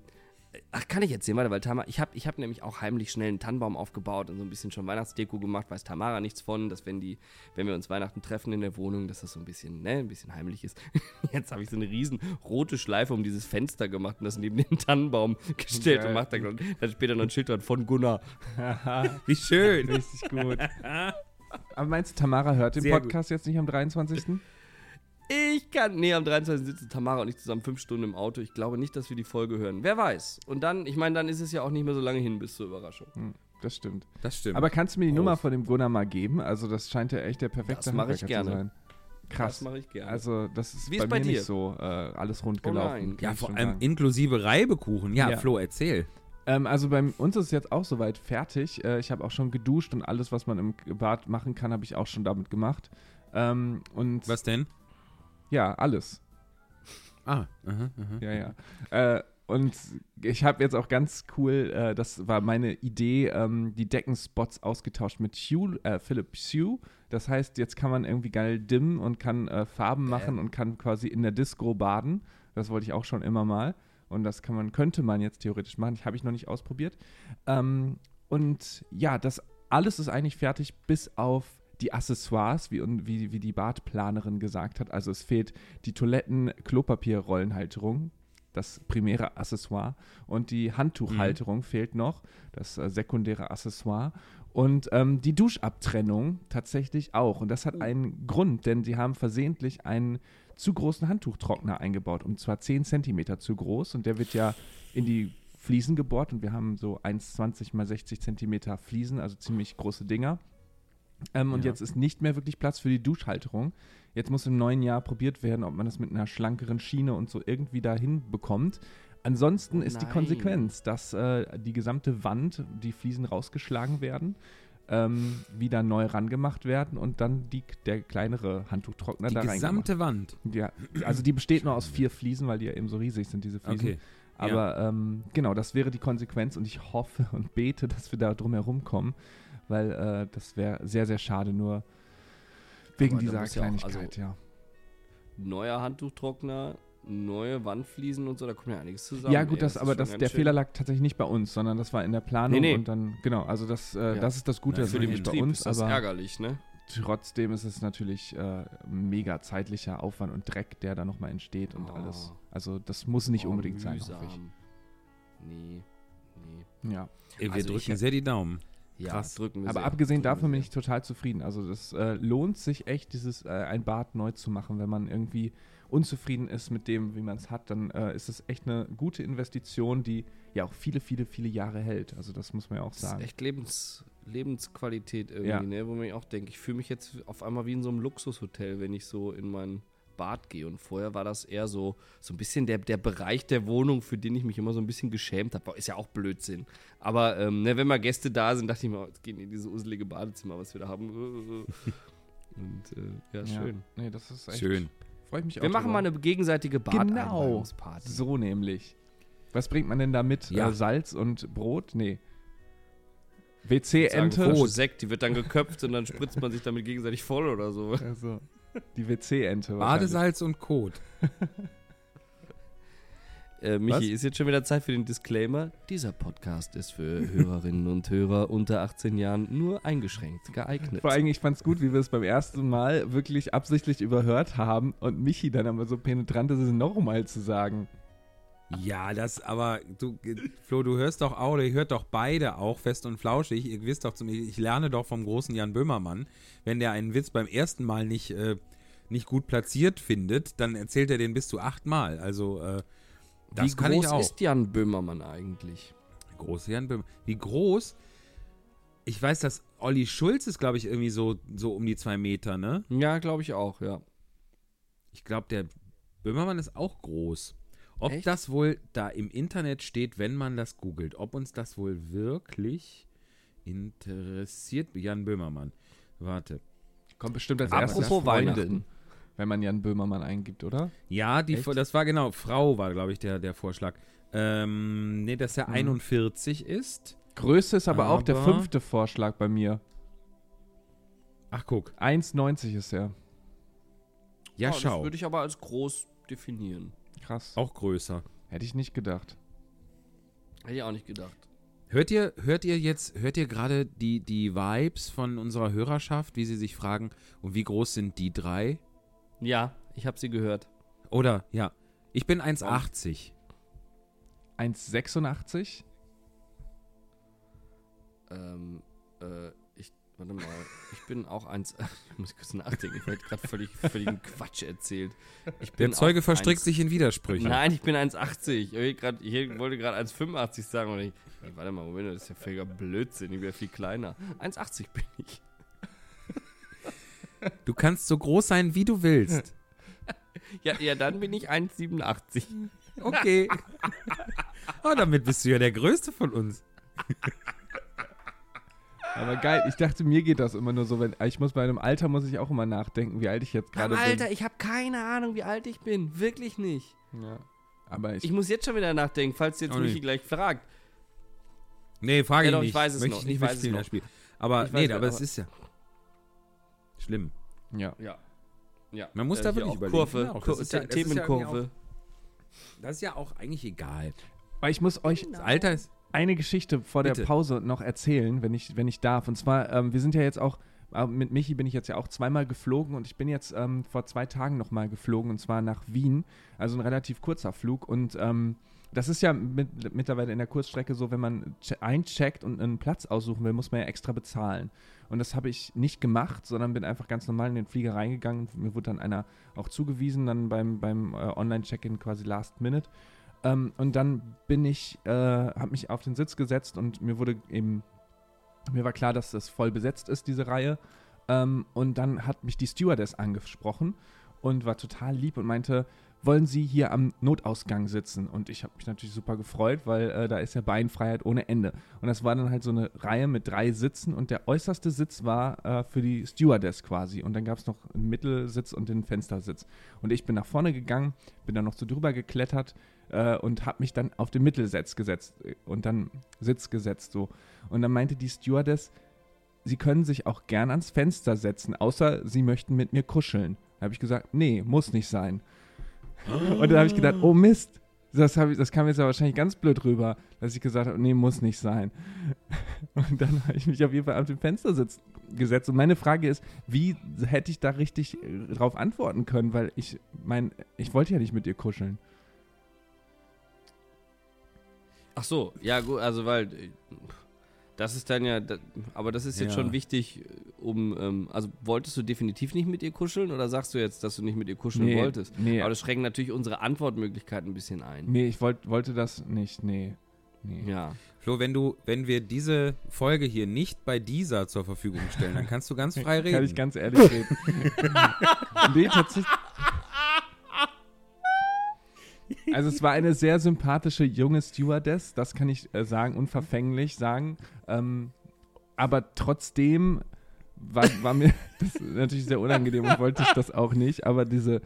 ach, kann ich erzählen, warte, weil Tamara, ich habe ich hab nämlich auch heimlich schnell einen Tannenbaum aufgebaut und so ein bisschen schon Weihnachtsdeko gemacht, weiß Tamara nichts von, dass wenn die, wenn wir uns Weihnachten treffen in der Wohnung, dass das so ein bisschen, ne, ein bisschen heimlich ist. Jetzt habe ich so eine riesen rote Schleife um dieses Fenster gemacht und das neben den Tannenbaum gestellt Geil. und macht dann, dann später noch ein Schild dran von Gunnar. Wie schön. Richtig gut. Aber meinst du, Tamara hört den Sehr Podcast jetzt nicht am 23.? Ich kann. Nee, am 23. sitzen Tamara und ich zusammen fünf Stunden im Auto. Ich glaube nicht, dass wir die Folge hören. Wer weiß. Und dann, ich meine, dann ist es ja auch nicht mehr so lange hin bis zur Überraschung. Hm, das stimmt. Das stimmt. Aber kannst du mir die Prost. Nummer von dem Gunnar mal geben? Also, das scheint ja echt der perfekte Das mach ich Handwerker gerne. zu sein. Krass. Das mache ich gerne. Also, das ist Wie bei, ist bei mir dir? nicht so äh, alles rund Oh gelaufen. kann ja, ich vor allem sagen. inklusive Reibekuchen. Ja, Ja. Flo, erzähl. Ähm, also bei uns ist es jetzt auch soweit fertig. Äh, ich habe auch schon geduscht und alles, was man im Bad machen kann, habe ich auch schon damit gemacht. Ähm, und Was denn? Ja, alles. Ah, aha, aha. Ja, ja. Äh, und ich habe jetzt auch ganz cool, äh, das war meine Idee, ähm, die Deckenspots ausgetauscht mit Hue, äh, Philips Hue. Das heißt, jetzt kann man irgendwie geil dimmen und kann äh, Farben machen und kann quasi in der Disco baden. Das wollte ich auch schon immer mal. Und das kann man, könnte man jetzt theoretisch machen. Ich habe ich noch nicht ausprobiert. Ähm, und ja, das alles ist eigentlich fertig, bis auf die Accessoires, wie, wie, wie die Badplanerin gesagt hat. Also es fehlt die Toiletten-Klopapierrollenhalterung, das primäre Accessoire. Und die Handtuchhalterung fehlt noch, das äh, sekundäre Accessoire. Und ähm, die Duschabtrennung tatsächlich auch. Und das hat einen Grund, denn sie haben versehentlich einen zu großen Handtuchtrockner eingebaut. Und zwar 10 Zentimeter zu groß. Und der wird ja in die Fliesen gebohrt. Und wir haben so 1,20 mal 60 Zentimeter Fliesen, also ziemlich große Dinger. Ähm, Und Ja. jetzt ist nicht mehr wirklich Platz für die Duschhalterung. Jetzt muss im neuen Jahr probiert werden, ob man das mit einer schlankeren Schiene und so irgendwie dahin bekommt. Ansonsten Oh ist die. Konsequenz, dass äh, die gesamte Wand, die Fliesen rausgeschlagen werden, ähm, wieder neu rangemacht werden und dann die, der kleinere Handtuchtrockner Die da reingemacht. gesamte Wand. Ja, also die besteht nur aus vier Fliesen, weil die ja eben so riesig sind, diese Fliesen. Okay. Aber ähm, genau, das wäre die Konsequenz und ich hoffe und bete, dass wir da drum herum kommen, weil äh, das wäre sehr, sehr schade, nur wegen dieser muss ja auch- Kleinigkeit, also- ja. Neuer Handtuchtrockner, neue Wandfliesen und so, da kommt ja einiges zusammen. Ja, gut, ey. das, ist aber das, der schön- Fehler lag tatsächlich nicht bei uns, sondern das war in der Planung Nee, nee. und dann, genau, also das, äh, Ja. das ist das Gute, das Für ist den nicht bei Betrieb uns, ist das aber ärgerlich, ne? trotzdem ist es natürlich äh, mega zeitlicher Aufwand und Dreck, der da nochmal entsteht und Oh. alles. Also das muss nicht Oh, unbedingt sein, hoffe mühsam. Nee, nee. ich. Ja. Ey, wir Also ich- drücken sehr die Daumen. Ja, Krass. drücken wir Aber sehr, abgesehen drücken davon wir bin ich total zufrieden. Also das äh, lohnt sich echt, dieses äh, ein Bad neu zu machen. Wenn man irgendwie unzufrieden ist mit dem, wie man es hat, dann äh, ist es echt eine gute Investition, die ja auch viele, viele, viele Jahre hält. Also das muss man ja auch Das ist sagen. echt Lebens, Lebensqualität irgendwie, Ja. ne? wo man auch denkt, ich fühle mich jetzt auf einmal wie in so einem Luxushotel, wenn ich so in mein Bad gehe. Und vorher war das eher so, so ein bisschen der, der Bereich der Wohnung, für den ich mich immer so ein bisschen geschämt habe. Ist ja auch Blödsinn. Aber ähm, ne, wenn mal Gäste da sind, dachte ich mir, oh, jetzt gehen in dieses uselige Badezimmer, was wir da haben. Und äh, ja, schön. Nee, das ist echt Schön. Freue ich mich auch. Wir machen drüber. mal eine gegenseitige Genau. Badeinweihungsparty. So nämlich. Was bringt man denn da mit? Ja. Äh, Salz und Brot? Nee. WC-Ente. frische Sekt, die wird dann geköpft und dann spritzt man sich damit gegenseitig voll oder so. Also, die WC-Ente. Badesalz und Kot. Äh, Michi, Was? ist jetzt schon wieder Zeit für den Disclaimer. Dieser Podcast ist für Hörerinnen und Hörer unter 18 Jahren nur eingeschränkt geeignet. Vor allem, ich fand's gut, wie wir es beim ersten Mal wirklich absichtlich überhört haben und Michi dann aber so penetrant ist, es nochmal zu sagen. Ja, das, aber du, Flo, du hörst doch auch, oder ihr hört doch beide auch fest und flauschig. Ihr wisst doch zum ich lerne doch vom großen Jan Böhmermann, wenn der einen Witz beim ersten Mal nicht, äh, nicht gut platziert findet, dann erzählt er den bis zu achtmal. Also, äh, das Wie kann groß ich auch. ist Jan Böhmermann eigentlich? Groß Jan Böhmermann. Wie groß? ich weiß, dass Olli Schulz ist, glaube ich, irgendwie so, so um die zwei Meter, ne? Ja, glaube ich auch, ja. Ich glaube, der Böhmermann ist auch groß. Ob Echt? das wohl da im Internet steht, wenn man das googelt, ob uns das wohl wirklich interessiert, Jan Böhmermann. Warte. Kommt bestimmt als Apropos erstes Weihnachten. wenn man Jan Böhmermann eingibt, oder? Ja, die, Echt? das war genau, Frau war, glaube ich, der, der Vorschlag. Ähm, nee, dass er Mhm. 41 ist. Größte ist aber, auch der Aber- fünfte Vorschlag bei mir. Ach, guck. 1,90 ist er. Ja, Oh, Das schau. würde ich aber als groß definieren. Krass. Auch größer. Hätte ich nicht gedacht. Hätte ich auch nicht gedacht. Hört ihr, hört ihr jetzt, hört ihr gerade die, die Vibes von unserer Hörerschaft, wie sie sich fragen, und wie groß sind die drei? Ja, ich habe sie gehört. Oder, ja, ich bin 1,80. 1,86? Ähm, äh, warte mal, ich bin auch eins, ich muss kurz nachdenken, ich habe gerade völlig, völligen Quatsch erzählt. Ich Der Zeuge verstrickt eins- sich in Widersprüche. Nein, ich bin 1,80. Ich, grad- ich wollte gerade 1,85 sagen. Und ich, warte mal, Moment, das ist ja völliger Blödsinn. Ich wäre viel kleiner. 1,80 bin ich. Du kannst so groß sein, wie du willst. Ja, ja dann bin ich 1,87. Okay. oh, damit bist du ja der Größte von uns. Aber geil, ich dachte, mir geht das immer nur so, wenn ich muss bei einem Alter muss ich auch immer nachdenken, wie alt ich jetzt gerade bin. Alter, ich habe keine Ahnung, wie alt ich bin. Wirklich nicht. Ja. Aber ich, Ich muss jetzt schon wieder nachdenken, falls jetzt Michi nicht. gleich fragt. Nee, frage Ja, ich doch, nicht. ich weiß es Möchte noch, Ich nicht ich weiß es das noch. Spiel. Aber Ich nee, aber es ist ja schlimm. ja. Ja. ja. Man muss da hier wirklich auch überlegen. Kurve, Ja, auch. Kur Das ist ja- das ist ja Themenkurve. Das ist ja auch eigentlich egal. Aber ich muss euch Das Alter ist. Eine Geschichte vor der Bitte. Pause noch erzählen, wenn ich, wenn ich darf. Und zwar, ähm, wir sind ja jetzt auch, äh, mit Michi bin ich jetzt ja auch zweimal geflogen und ich bin jetzt ähm, vor zwei Tagen nochmal geflogen und zwar nach Wien. Also ein relativ kurzer Flug und ähm, das ist ja mit, mittlerweile in der Kurzstrecke so, wenn man che- eincheckt und einen Platz aussuchen will, muss man ja extra bezahlen. Und das habe ich nicht gemacht, sondern bin einfach ganz normal in den Flieger reingegangen. Mir wurde dann einer auch zugewiesen, dann beim, beim äh, Online-Check-In quasi Last Minute. Ähm, und dann bin ich, äh, habe mich auf den Sitz gesetzt und mir wurde eben, mir war klar, dass das voll besetzt ist, diese Reihe. Ähm, und dann hat mich die Stewardess angesprochen und war total lieb und meinte, wollen Sie hier am Notausgang sitzen? Und ich habe mich natürlich super gefreut, weil äh, da ist ja Beinfreiheit ohne Ende. Und das war dann halt so eine Reihe mit drei Sitzen und der äußerste Sitz war äh, für die Stewardess quasi. Und dann gab es noch einen Mittelsitz und den Fenstersitz. Und ich bin nach vorne gegangen, bin dann noch so drüber geklettert äh, und habe mich dann auf den Mittelsitz gesetzt äh, und dann Sitz gesetzt so. Und dann meinte die Stewardess, Sie können sich auch gern ans Fenster setzen, außer Sie möchten mit mir kuscheln. Da habe ich gesagt, nee, muss nicht sein. Und dann habe ich gedacht, oh Mist, das, ich, das kam jetzt ja wahrscheinlich ganz blöd rüber, dass ich gesagt habe, nee, muss nicht sein. Und dann habe ich mich auf jeden Fall auf den Fenstersitz gesetzt. Und meine Frage ist, wie hätte ich da richtig äh, drauf antworten können? Weil ich mein, ich wollte ja nicht mit ihr kuscheln. Ach so, ja gut, also weil äh, das ist dann ja, aber das ist jetzt Ja. schon wichtig, äh, um, ähm, also wolltest du definitiv nicht mit ihr kuscheln oder sagst du jetzt, dass du nicht mit ihr kuscheln Nee, wolltest? nee. Aber das schränkt natürlich unsere Antwortmöglichkeiten ein bisschen ein. Nee, ich wollt, wollte das nicht, nee. nee. Ja. Flo, wenn du, wenn wir diese Folge hier nicht bei dieser zur Verfügung stellen, dann kannst du ganz frei reden. Kann ich ganz ehrlich reden. nee, tatsächlich. Also es war eine sehr sympathische junge Stewardess, das kann ich äh, sagen, unverfänglich sagen. Ähm, aber trotzdem war, war mir das natürlich sehr unangenehm und wollte ich das auch nicht. Aber diese,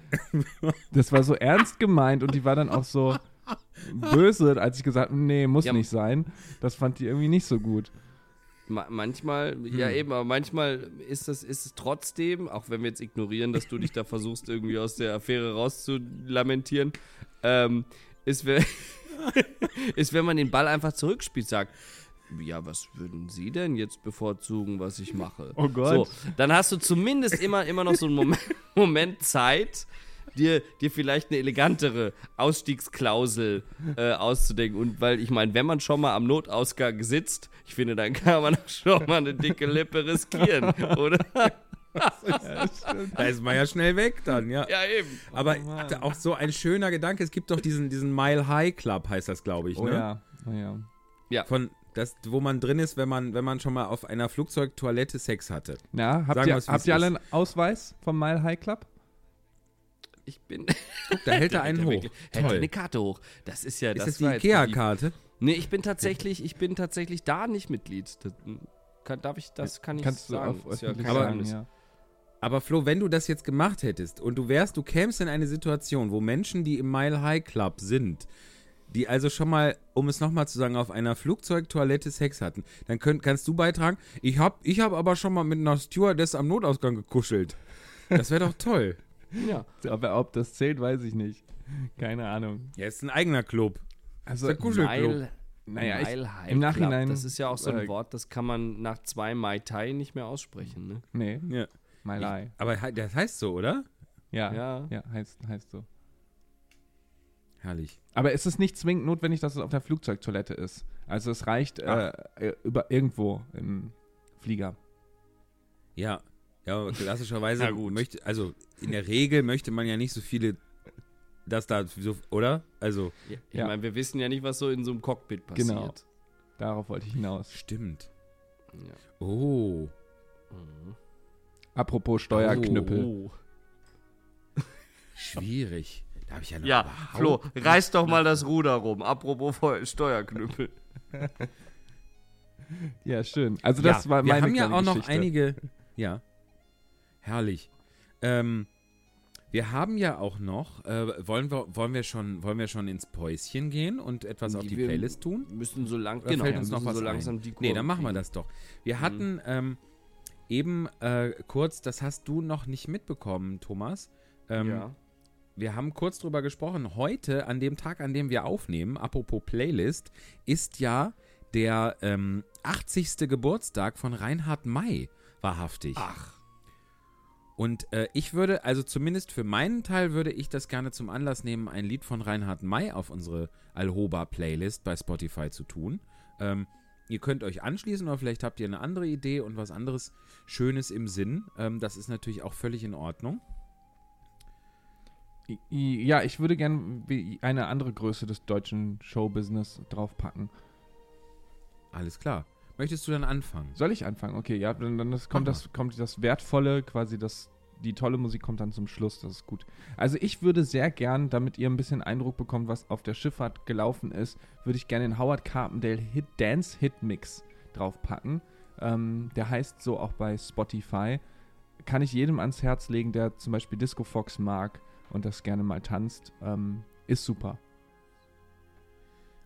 das war so ernst gemeint und die war dann auch so böse, als ich gesagt habe, nee, muss Ja, nicht sein. Das fand die irgendwie nicht so gut. Ma manchmal, ja Hm. eben, aber manchmal ist das, ist es trotzdem, auch wenn wir jetzt ignorieren, dass du dich da versuchst, irgendwie aus der Affäre rauszulamentieren, ähm, ist, wenn, ist, wenn man den Ball einfach zurückspielt, sagt, ja, was würden Sie denn jetzt bevorzugen, was ich mache? Oh Gott. So, dann hast du zumindest immer, immer noch so einen Moment, Moment Zeit, dir, dir vielleicht eine elegantere Ausstiegsklausel äh, auszudenken. Und weil ich meine, wenn man schon mal am Notausgang sitzt, ich finde, dann kann man auch schon mal eine dicke Lippe riskieren, oder? Da ist man ja schnell weg dann, ja. Ja, eben. Aber Mann. auch so ein schöner Gedanke, es gibt doch diesen, diesen Mile High Club, heißt das, glaube ich, Oh ne? ja, oh ja. Von, das, wo man drin ist, wenn man, wenn man schon mal auf einer Flugzeugtoilette Sex hatte. Na, habt Sagen ihr, habt ihr alle einen Ausweis vom Mile High Club? Ich bin. Guck, da hält er einen hoch. Hält Toll. eine Karte hoch. Das ist ja Ist das. das die Ikea-Karte? Nee, ich bin tatsächlich, ich bin tatsächlich da nicht Mitglied. Das, kann, darf ich, das kann ich Kannst du sagen. auf Ist ja Aber- sagen, ja. Aber Flo, wenn du das jetzt gemacht hättest und du wärst, du kämst in eine Situation, wo Menschen, die im Mile High Club sind, die also schon mal, um es nochmal zu sagen, auf einer Flugzeugtoilette Sex hatten, dann könnt, kannst du beitragen, ich hab, ich hab aber schon mal mit einer Stewardess am Notausgang gekuschelt. Das wäre doch toll. Ja. Aber ob das zählt, weiß ich nicht. Keine Ahnung. Ja, ist ein eigener Club. Also, Ist der Kuschelclub. Mile, Naja, ich- im Nachhinein, Club, das ist ja auch so ein äh, Wort, das kann man nach zwei Mai Tai nicht mehr aussprechen. Ne? nee, Ja. Mile High. Aber das heißt so, oder? Ja, Ja. ja, heißt, heißt so. Herrlich. Aber es ist nicht zwingend notwendig, dass es auf der Flugzeugtoilette ist. Also es reicht äh, über irgendwo im Flieger. Ja. Ja, aber klassischerweise gut. möchte, also in der Regel möchte man ja nicht so viele, dass da so, oder? Also, Ich Ja. meine, wir wissen ja nicht, was so in so einem Cockpit passiert. Genau. Darauf wollte ich hinaus. stimmt. Ja. Oh. Mhm. Apropos Steuerknüppel. Oh. Schwierig. Da habe ich ja noch Ja, Flo, reiß doch mal das Ruder rum. Apropos Steuerknüppel. Ja, schön. Also das ja, war wir meine haben ja auch noch Geschichte. einige. Ja. Herrlich. Ähm, wir haben ja auch noch. Äh, wollen wir wollen wir schon wollen wir schon ins Päuschen gehen und etwas auf die Playlist tun? Müssen so lang, Oder genau, fällt uns wir noch müssen was so langsam ein? die Nee, dann Kurve machen wir das doch. Wir hatten ähm, eben äh, kurz, das hast du noch nicht mitbekommen, Thomas. Ähm, ja. Wir haben kurz drüber gesprochen. Heute, an dem Tag, an dem wir aufnehmen, apropos Playlist, ist ja der ähm, 80. Geburtstag von Reinhard May wahrhaftig. Ach. Und äh, ich würde, also zumindest für meinen Teil, würde ich das gerne zum Anlass nehmen, ein Lied von Reinhard May auf unsere Alhoba-Playlist bei Spotify zu tun. Ähm, ihr könnt euch anschließen oder vielleicht habt ihr eine andere Idee und was anderes Schönes im Sinn. Ähm, das ist natürlich auch völlig in Ordnung. Ja, ich würde gerne eine andere Größe des deutschen Showbusiness draufpacken. Alles klar. Möchtest du dann anfangen? Soll ich anfangen? Okay, ja, dann, dann das kommt, das, kommt das Wertvolle, quasi das, die tolle Musik kommt dann zum Schluss, das ist gut. Also ich würde sehr gern, damit ihr ein bisschen Eindruck bekommt, was auf der Schifffahrt gelaufen ist, würde ich gerne den Howard Carpendale Hit Dance Hit Mix draufpacken. Ähm, der heißt so auch bei Spotify. Kann ich jedem ans Herz legen, der zum Beispiel Disco Fox mag und das gerne mal tanzt. Ähm, ist super.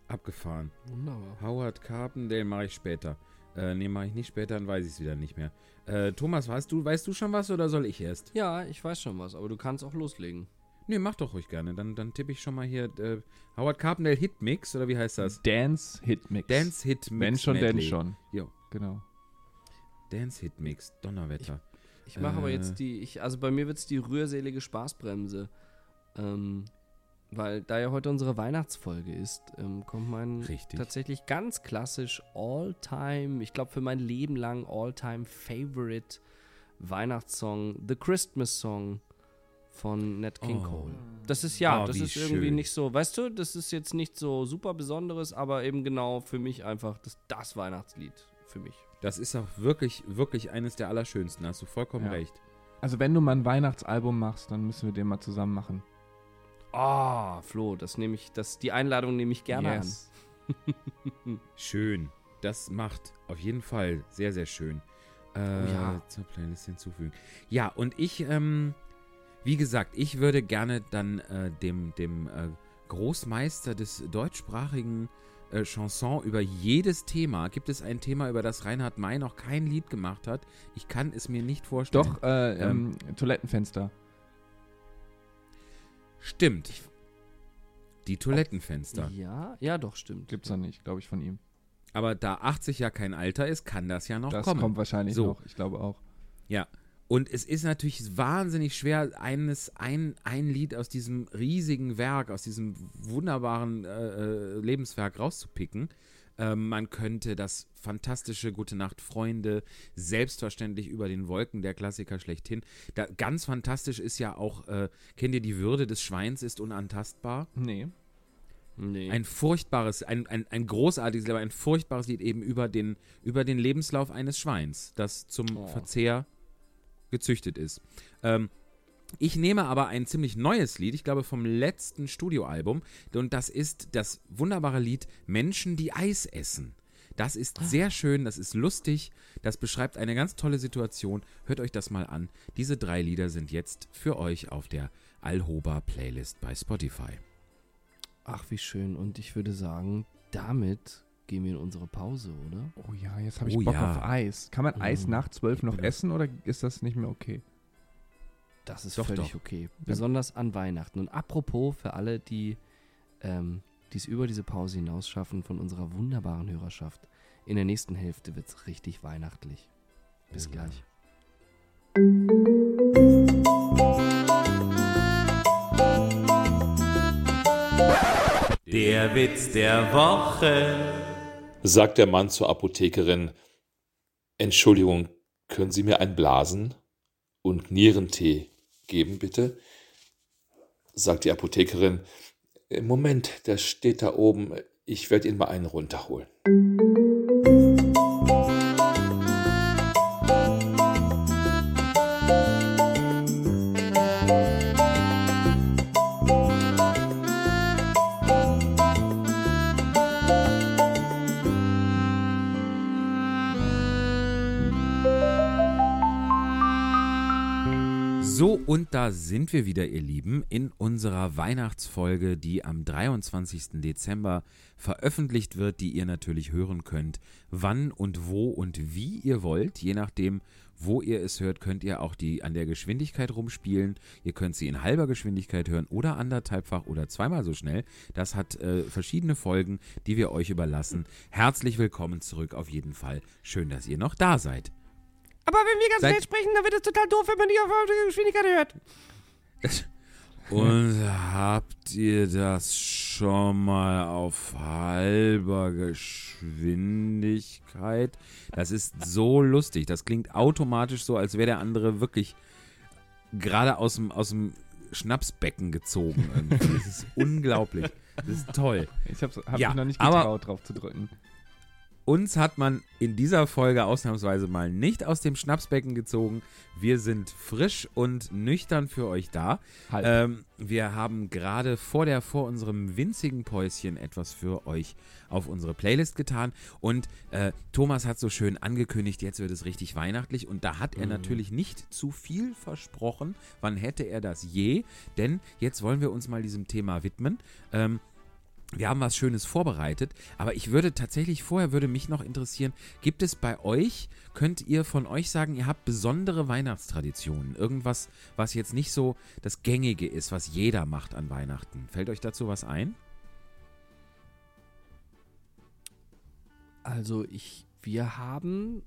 Abgefahren. Wunderbar. Howard Carpendale mache ich später. Äh, nee, mache ich nicht später, dann weiß ich es wieder nicht mehr. Äh, Thomas, weißt du, weißt du schon was oder soll ich erst? Ja, ich weiß schon was, aber du kannst auch loslegen. Nee, mach doch ruhig gerne. Dann, dann tippe ich schon mal hier äh, Howard Carpendale Hit Mix oder wie heißt das? Dance Hit Mix. Dance Hit Mix. Wenn schon, denn schon. Jo. Genau. Dance Hit Mix. Donnerwetter. Ich mache aber Äh. jetzt die, ich, also bei mir wird es die rührselige Spaßbremse. Ähm, weil da ja heute unsere Weihnachtsfolge ist, ähm, kommt mein Richtig. tatsächlich ganz klassisch All-Time, ich glaube für mein Leben lang All-Time Favorite Weihnachtssong, The Christmas Song von Nat King Oh. Cole. Das ist ja, Oh, das ist irgendwie schön. nicht so, weißt du, das ist jetzt nicht so super Besonderes, aber eben genau für mich einfach das, das Weihnachtslied für mich. Das ist auch wirklich, wirklich eines der allerschönsten. Hast du vollkommen Ja. recht. Also wenn du mal ein Weihnachtsalbum machst, dann müssen wir den mal zusammen machen. Ah, Flo, das nehme ich, das, die Einladung nehme ich gerne Yes. Schön. Das macht auf jeden Fall sehr, sehr schön. Äh, Oh ja. Zur Playlist hinzufügen. Ja, und ich, ähm, wie gesagt, ich würde gerne dann äh, dem, dem äh, Großmeister des deutschsprachigen äh, Chanson über jedes Thema, gibt es ein Thema, über das Reinhard May noch kein Lied gemacht hat? Ich kann es mir nicht vorstellen. Doch, äh, ähm, Toilettenfenster. Stimmt. Die. Toilettenfenster. Ja, ja, doch, stimmt. Gibt's da nicht, glaube ich, von ihm. Aber da 80 ja kein Alter ist, kann das ja noch das kommen. kommt wahrscheinlich So. noch, ich glaube auch. Ja. Und es ist natürlich wahnsinnig schwer, eines, ein, ein Lied aus diesem riesigen Werk, aus diesem wunderbaren äh, äh, Lebenswerk rauszupicken. Ähm, man könnte das fantastische Gute Nacht, Freunde, selbstverständlich über den Wolken, der Klassiker schlechthin. Da, ganz fantastisch ist ja auch, äh, kennt ihr die Würde des Schweins ist unantastbar? Nee. Nee. Ein furchtbares, ein, ein, ein großartiges, aber ein furchtbares Lied eben über den, über den Lebenslauf eines Schweins, das zum oh. Verzehr gezüchtet ist. Ähm, ich nehme aber ein ziemlich neues Lied, ich glaube vom letzten Studioalbum, und das ist das wunderbare Lied Menschen, die Eis essen. Das ist ah. sehr schön, das ist lustig, das beschreibt eine ganz tolle Situation. Hört euch das mal an. Diese drei Lieder sind jetzt für euch auf der Alhoba Playlist bei Spotify. Ach, wie schön. Und ich würde sagen, damit gehen wir in unsere Pause, oder? Oh ja, jetzt habe ich oh Bock ja. auf Eis. Kann man Eis mhm. nach zwölf noch essen oder ist das nicht mehr okay? Das ist doch, völlig doch. okay. Besonders an Weihnachten. Und apropos für alle, die ähm, es über diese Pause hinaus schaffen von unserer wunderbaren Hörerschaft. In der nächsten Hälfte wird es richtig weihnachtlich. Bis oh, gleich. Der Witz der Woche. Sagt der Mann zur Apothekerin. Entschuldigung, können Sie mir ein Blasen und Nierentee geben, bitte? Sagt die Apothekerin. Moment, der steht da oben. Ich werde ihn mal einen runterholen. Sind wir wieder, ihr Lieben, in unserer Weihnachtsfolge, die am 23. Dezember veröffentlicht wird, die ihr natürlich hören könnt, wann und wo und wie ihr wollt. Je nachdem, wo ihr es hört, könnt ihr auch die an der Geschwindigkeit rumspielen. Ihr könnt sie in halber Geschwindigkeit hören oder anderthalbfach oder zweimal so schnell. Das hat äh, verschiedene Folgen, die wir euch überlassen. Herzlich willkommen zurück auf jeden Fall. Schön, dass ihr noch da seid. Aber wenn wir ganz schnell sprechen, dann wird es total doof, wenn man die auf der Geschwindigkeit hört. Und habt ihr das schon mal auf halber Geschwindigkeit? Das ist so lustig. Das klingt automatisch so, als wäre der andere wirklich gerade aus dem, aus dem Schnapsbecken gezogen. Irgendwie. Das ist unglaublich. Das ist toll. Ich habe hab ja, mich noch nicht getraut, drauf zu drücken. Uns hat man in dieser Folge ausnahmsweise mal nicht aus dem Schnapsbecken gezogen. Wir sind frisch und nüchtern für euch da. Halt. Ähm, wir haben gerade vor der vor unserem winzigen Päuschen etwas für euch auf unsere Playlist getan und äh, Thomas hat so schön angekündigt, jetzt wird es richtig weihnachtlich und da hat er mhm. natürlich nicht zu viel versprochen. Wann hätte er das je? Denn jetzt wollen wir uns mal diesem Thema widmen. Ähm, wir haben was Schönes vorbereitet, aber ich würde tatsächlich vorher würde mich noch interessieren, gibt es bei euch, könnt ihr von euch sagen, ihr habt besondere Weihnachtstraditionen, irgendwas, was jetzt nicht so das gängige ist, was jeder macht an Weihnachten. Fällt euch dazu was ein? Also ich wir haben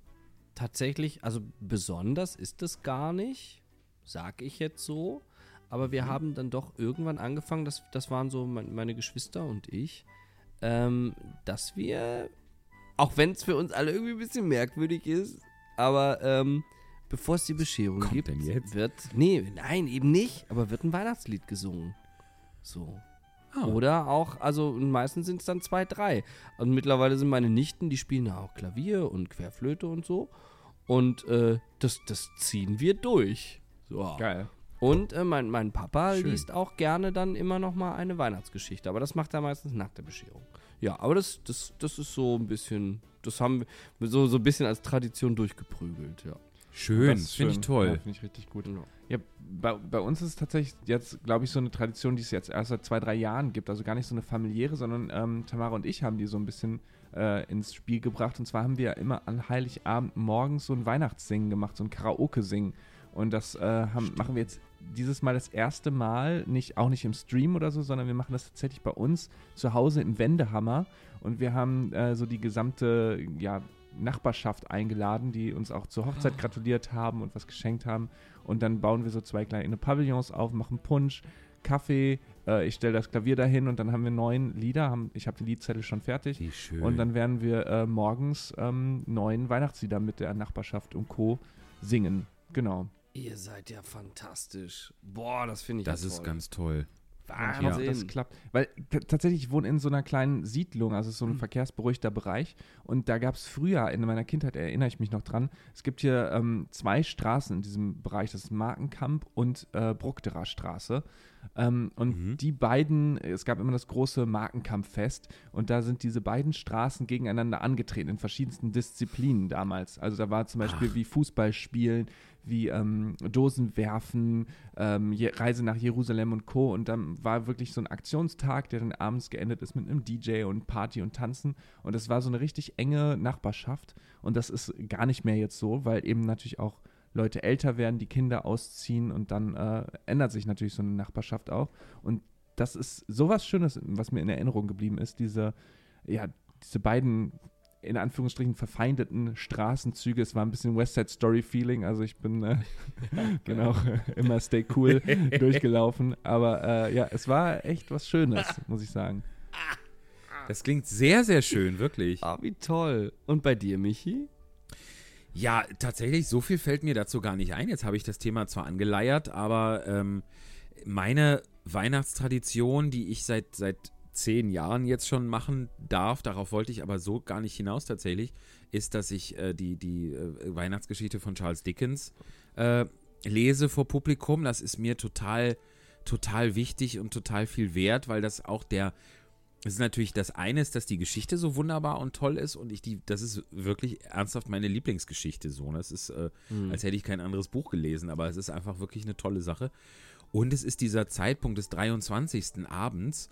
tatsächlich, also besonders ist es gar nicht, sag ich jetzt so. Aber wir mhm. haben dann doch irgendwann angefangen, das, das waren so mein, meine Geschwister und ich, ähm, dass wir, auch wenn es für uns alle irgendwie ein bisschen merkwürdig ist, aber ähm, bevor es die Bescherung Kommt gibt, wird, nee, nein, eben nicht, aber wird ein Weihnachtslied gesungen. So. Oh. Oder auch, also meistens sind es dann zwei, drei. Und mittlerweile sind meine Nichten, die spielen ja auch Klavier und Querflöte und so. Und äh, das, das ziehen wir durch. So. Geil. Und äh, mein, mein Papa Schön. liest auch gerne dann immer noch mal eine Weihnachtsgeschichte, aber das macht er meistens nach der Bescherung. Ja, aber das, das, das ist so ein bisschen, das haben wir so, so ein bisschen als Tradition durchgeprügelt, ja. Schön, finde ich toll. Ja, finde ich richtig gut. Ja. ja, bei, bei, uns ist es tatsächlich jetzt, glaube ich, so eine Tradition, die es jetzt erst seit zwei, drei Jahren gibt. Also gar nicht so eine familiäre, sondern ähm, Tamara und ich haben die so ein bisschen äh, ins Spiel gebracht. Und zwar haben wir immer an Heiligabend morgens so ein Weihnachtssingen gemacht, so ein Karaoke-Singen. Und das äh, haben, machen wir jetzt dieses Mal das erste Mal, nicht, auch nicht im Stream oder so, sondern wir machen das tatsächlich bei uns zu Hause im Wendehammer. Und wir haben äh, so die gesamte ja, Nachbarschaft eingeladen, die uns auch zur Hochzeit oh. gratuliert haben und was geschenkt haben. Und dann bauen wir so zwei kleine Pavillons auf, machen Punsch, Kaffee. Äh, ich stelle das Klavier dahin und dann haben wir neun Lieder. Haben, ich habe die Liedzettel schon fertig. Wie schön. Und dann werden wir äh, morgens ähm, neun Weihnachtslieder mit der Nachbarschaft und Co. singen. Genau. Ihr seid ja fantastisch. Boah, das finde ich Das ja ist ganz toll. Ich hoffe, das klappt. Weil tatsächlich, ich wohne in so einer kleinen Siedlung, also so ein mhm. verkehrsberuhigter Bereich. Und da gab es früher, in meiner Kindheit erinnere ich mich noch dran, es gibt hier ähm, zwei Straßen in diesem Bereich. Das ist Markenkamp und äh, Bruckderer Straße. Ähm, und mhm. die beiden, es gab immer das große Markenkampffest und da sind diese beiden Straßen gegeneinander angetreten in verschiedensten Disziplinen damals. Also da war zum Beispiel Ach. wie Fußballspielen, wie ähm, Dosenwerfen, ähm, Reise nach Jerusalem und Co. Und dann war wirklich so ein Aktionstag, der dann abends geendet ist mit einem DJ und Party und Tanzen. Und das war so eine richtig enge Nachbarschaft. Und das ist gar nicht mehr jetzt so, weil eben natürlich auch Leute älter werden, die Kinder ausziehen und dann äh, ändert sich natürlich so eine Nachbarschaft auch. Und das ist sowas Schönes, was mir in Erinnerung geblieben ist, diese, ja, diese beiden in Anführungsstrichen verfeindeten Straßenzüge. Es war ein bisschen West Side Story Feeling. Also ich bin äh, genau immer Stay Cool durchgelaufen. Aber äh, ja, es war echt was Schönes, muss ich sagen. Das klingt sehr, sehr schön, wirklich. Ah, wie toll. Und bei dir, Michi? Ja, tatsächlich, so viel fällt mir dazu gar nicht ein. Jetzt habe ich das Thema zwar angeleiert, aber ähm, meine Weihnachtstradition, die ich seit, seit zehn Jahren jetzt schon machen darf, darauf wollte ich aber so gar nicht hinaus tatsächlich, ist, dass ich äh, die, die äh, Weihnachtsgeschichte von Charles Dickens äh, lese vor Publikum. Das ist mir total, total wichtig und total viel wert, weil das auch der es ist natürlich das eine ist, dass die Geschichte so wunderbar und toll ist und ich die, das ist wirklich ernsthaft meine Lieblingsgeschichte so. Das ist, äh, mhm. als hätte ich kein anderes Buch gelesen, aber es ist einfach wirklich eine tolle Sache. Und es ist dieser Zeitpunkt des 23. Abends,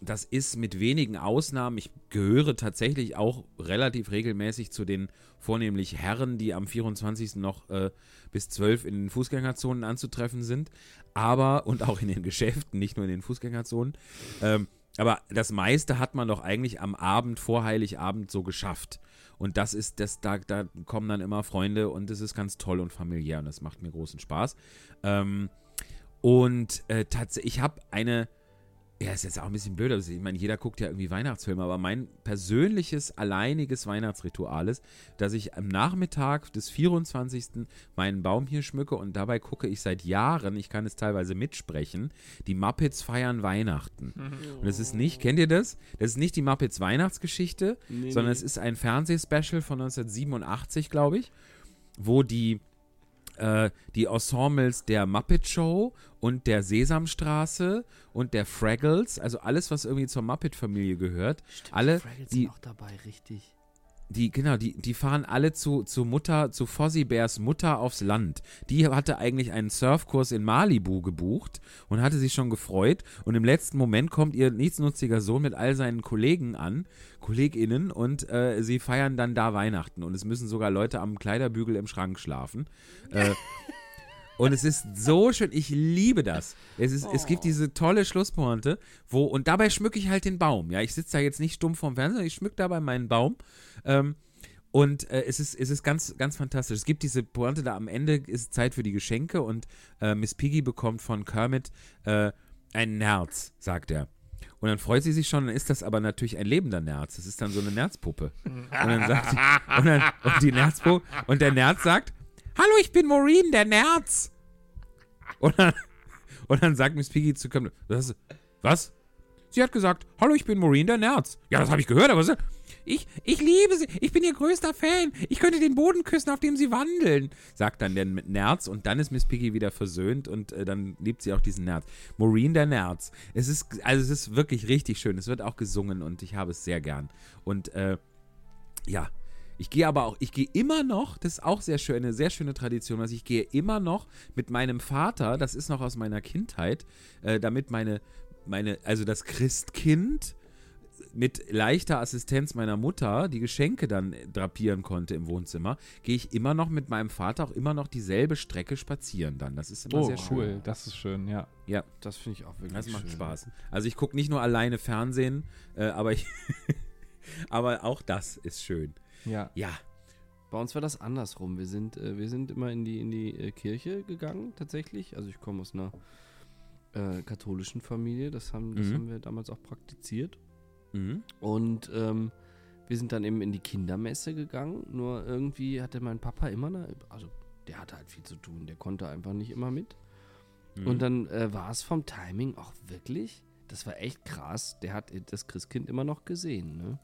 das ist mit wenigen Ausnahmen, ich gehöre tatsächlich auch relativ regelmäßig zu den vornehmlich Herren, die am 24. noch äh, bis 12 in den Fußgängerzonen anzutreffen sind, aber und auch in den Geschäften, nicht nur in den Fußgängerzonen. Ähm, aber das meiste hat man doch eigentlich am Abend vor Heiligabend so geschafft. Und das ist, das, da, da kommen dann immer Freunde und es ist ganz toll und familiär und das macht mir großen Spaß. Ähm, und äh, tatsächlich, ich habe eine ja, ist jetzt auch ein bisschen blöd. Also ich meine, jeder guckt ja irgendwie Weihnachtsfilme, aber mein persönliches, alleiniges Weihnachtsritual ist, dass ich am Nachmittag des 24. meinen Baum hier schmücke und dabei gucke ich seit Jahren, ich kann es teilweise mitsprechen, die Muppets feiern Weihnachten. Und es ist nicht, kennt ihr das? Das ist nicht die Muppets Weihnachtsgeschichte, nee, sondern nee. es ist ein Fernsehspecial von 1987, glaube ich, wo die äh, die Ensembles der Muppet Show und der Sesamstraße und der Fraggles, also alles, was irgendwie zur Muppet-Familie gehört. Stimmt, alle, die Fraggles die, sind auch dabei, richtig die, genau, die, die fahren alle zu, zu Mutter, zu Fozzie Bears Mutter aufs Land. Die hatte eigentlich einen Surfkurs in Malibu gebucht und hatte sich schon gefreut. Und im letzten Moment kommt ihr nichtsnutziger Sohn mit all seinen Kollegen an, KollegInnen, und äh, sie feiern dann da Weihnachten. Und es müssen sogar Leute am Kleiderbügel im Schrank schlafen. Äh, Und es ist so schön, ich liebe das. Es, ist, oh. es gibt diese tolle Schlusspointe, wo, und dabei schmücke ich halt den Baum. Ja, ich sitze da jetzt nicht stumm vorm Fernseher, ich schmücke dabei meinen Baum. Ähm, und äh, es ist, es ist ganz, ganz fantastisch. Es gibt diese Pointe da am Ende, ist Zeit für die Geschenke und äh, Miss Piggy bekommt von Kermit äh, ein Nerz, sagt er. Und dann freut sie sich schon, dann ist das aber natürlich ein lebender Nerz. Das ist dann so eine Nerzpuppe. Und dann sagt sie, und, dann, und die Nerzpuppe, und der Nerz sagt, Hallo, ich bin Maureen, der Nerz. Und dann, und dann sagt Miss Piggy zu Kermit, was? was? Sie hat gesagt, hallo, ich bin Maureen, der Nerz. Ja, das habe ich gehört, aber ich, ich liebe sie, ich bin ihr größter Fan. Ich könnte den Boden küssen, auf dem sie wandeln, sagt dann der Nerz und dann ist Miss Piggy wieder versöhnt und äh, dann liebt sie auch diesen Nerz. Maureen, der Nerz. Es ist, also es ist wirklich richtig schön. Es wird auch gesungen und ich habe es sehr gern. Und äh, ja, ich gehe aber auch, ich gehe immer noch, das ist auch sehr schön, eine sehr schöne Tradition, also ich gehe immer noch mit meinem Vater, das ist noch aus meiner Kindheit, äh, damit meine, meine, also das Christkind mit leichter Assistenz meiner Mutter die Geschenke dann drapieren konnte im Wohnzimmer, gehe ich immer noch mit meinem Vater auch immer noch dieselbe Strecke spazieren dann. Das ist immer oh, sehr schön. cool. Das ist schön, ja. Ja. Das finde ich auch wirklich Das macht schön. Spaß. Also ich gucke nicht nur alleine Fernsehen, äh, aber ich aber auch das ist schön. Ja. Ja. Bei uns war das andersrum. Wir sind, äh, wir sind immer in die, in die äh, Kirche gegangen, tatsächlich. Also ich komme aus einer äh, katholischen Familie. Das, haben, das mhm. haben wir damals auch praktiziert. Mhm. Und ähm, wir sind dann eben in die Kindermesse gegangen. Nur irgendwie hatte mein Papa immer eine, also der hatte halt viel zu tun. Der konnte einfach nicht immer mit. Mhm. Und dann äh, war es vom Timing auch wirklich, das war echt krass. Der hat das Christkind immer noch gesehen, ne?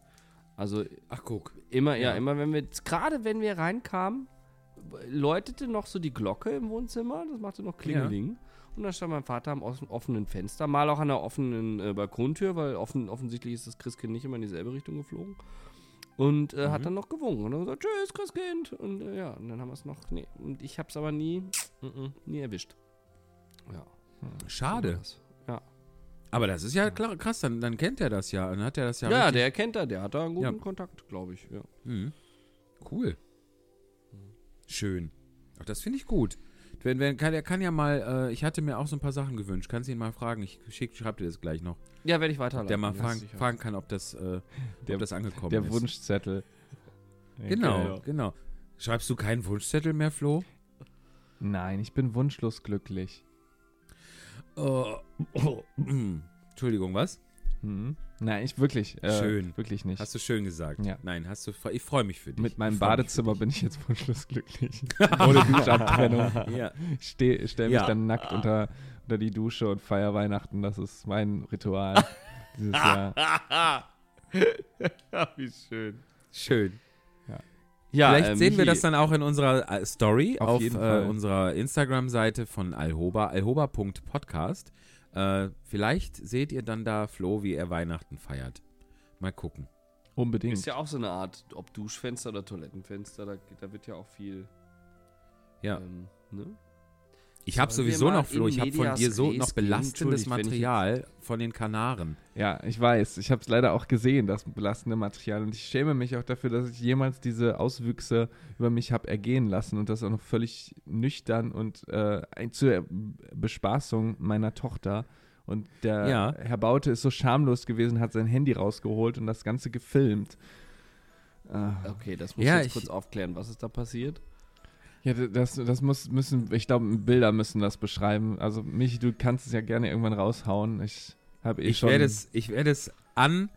Also Ach, guck. immer, ja, Ja. immer wenn wir, gerade wenn wir reinkamen, läutete noch so die Glocke im Wohnzimmer, das machte noch Klingeling. Und dann stand mein Vater am offen- offenen Fenster, mal auch an der offenen äh, Balkontür, weil offen, offensichtlich ist das Christkind nicht immer in dieselbe Richtung geflogen. Und äh, hat dann noch gewunken und dann gesagt, tschüss, Christkind. Und äh, ja, und dann haben wir es noch, nee, und ich hab's aber nie, mm, mm, nie erwischt. Ja. Schade. Ja. Aber das ist ja klar, krass, dann, dann kennt er das ja. Dann hat er das ja. Ja, der kennt er, der hat da einen guten Ja. Kontakt, glaube ich. Ja. Mhm. Cool. Schön. Ach, das finde ich gut. Wenn, wenn, kann, er kann ja mal, äh, ich hatte mir auch so ein paar Sachen gewünscht. Kannst du ihn mal fragen? Ich schick, schreib dir das gleich noch. Ja, werde ich weiterleiten. Der mal ja, fragen, sicher. fragen kann, ob das, äh, Der- ob das angekommen Der ist. Wunschzettel. Genau, Ja. genau. Schreibst du keinen Wunschzettel mehr, Flo? Nein, ich bin wunschlos glücklich. Oh. Entschuldigung, was? Hm? Nein, ich wirklich. Äh, Schön. Wirklich nicht. Hast du schön gesagt. Ja. Nein, hast du. Ich freue mich für dich. Mit meinem Badezimmer bin ich jetzt wunschlos glücklich. Ohne Duschabtrennung. Ja. Ich steh- stell mich Ja. dann nackt unter, unter die Dusche und feier Weihnachten. Das ist mein Ritual dieses Jahr. Wie schön. Schön. Ja, Vielleicht ähm, sehen wir das dann auch in unserer äh, Story Auf auf, jeden äh, unserer Instagram-Seite von Alhoba, alhoba.podcast. Äh, vielleicht seht ihr dann da Flo, wie er Weihnachten feiert. Mal gucken. Unbedingt. Ist ja auch so eine Art, ob Duschfenster oder Toilettenfenster, da, da wird ja auch viel. Ja. Ähm, ne? Ich habe sowieso noch, Flo, ich habe von dir so noch belastendes Material von den Kanaren. Ja, ich weiß. Ich habe es leider auch gesehen, das belastende Material. Und ich schäme mich auch dafür, dass ich jemals diese Auswüchse über mich habe ergehen lassen und das auch noch völlig nüchtern und äh, zur Bespaßung meiner Tochter. Und der Ja. Herr Baute ist so schamlos gewesen, hat sein Handy rausgeholt und das Ganze gefilmt. Äh, Okay, das muss Ja, ich jetzt ich- kurz aufklären. Was ist da passiert? Ja, das, das muss, müssen, ich glaube, Bilder müssen das beschreiben. Also, Michi, du kannst es ja gerne irgendwann raushauen. Ich habe eh Ich schon. werde es, ich werde es an,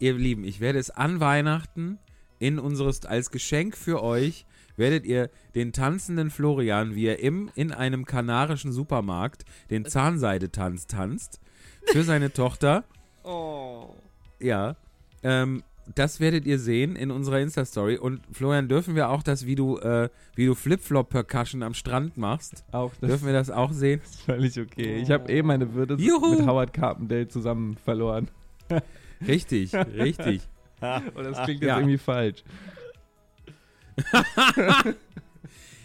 ihr Lieben, ich werde es an Weihnachten in unseres, als Geschenk für euch, werdet ihr den tanzenden Florian, wie er im, in einem kanarischen Supermarkt den Zahnseidetanz tanzt, für seine Tochter. Oh. Ja. Ähm, das werdet ihr sehen in unserer Insta-Story. Und Florian, dürfen wir auch das, wie du, äh, wie du Flip-Flop-Percussion am Strand machst? auch das Dürfen wir das auch sehen? ist völlig okay. Ich habe eh meine Würde Juhu. mit Howard Carpendale zusammen verloren. Richtig, richtig. Und das klingt jetzt Ja. irgendwie falsch.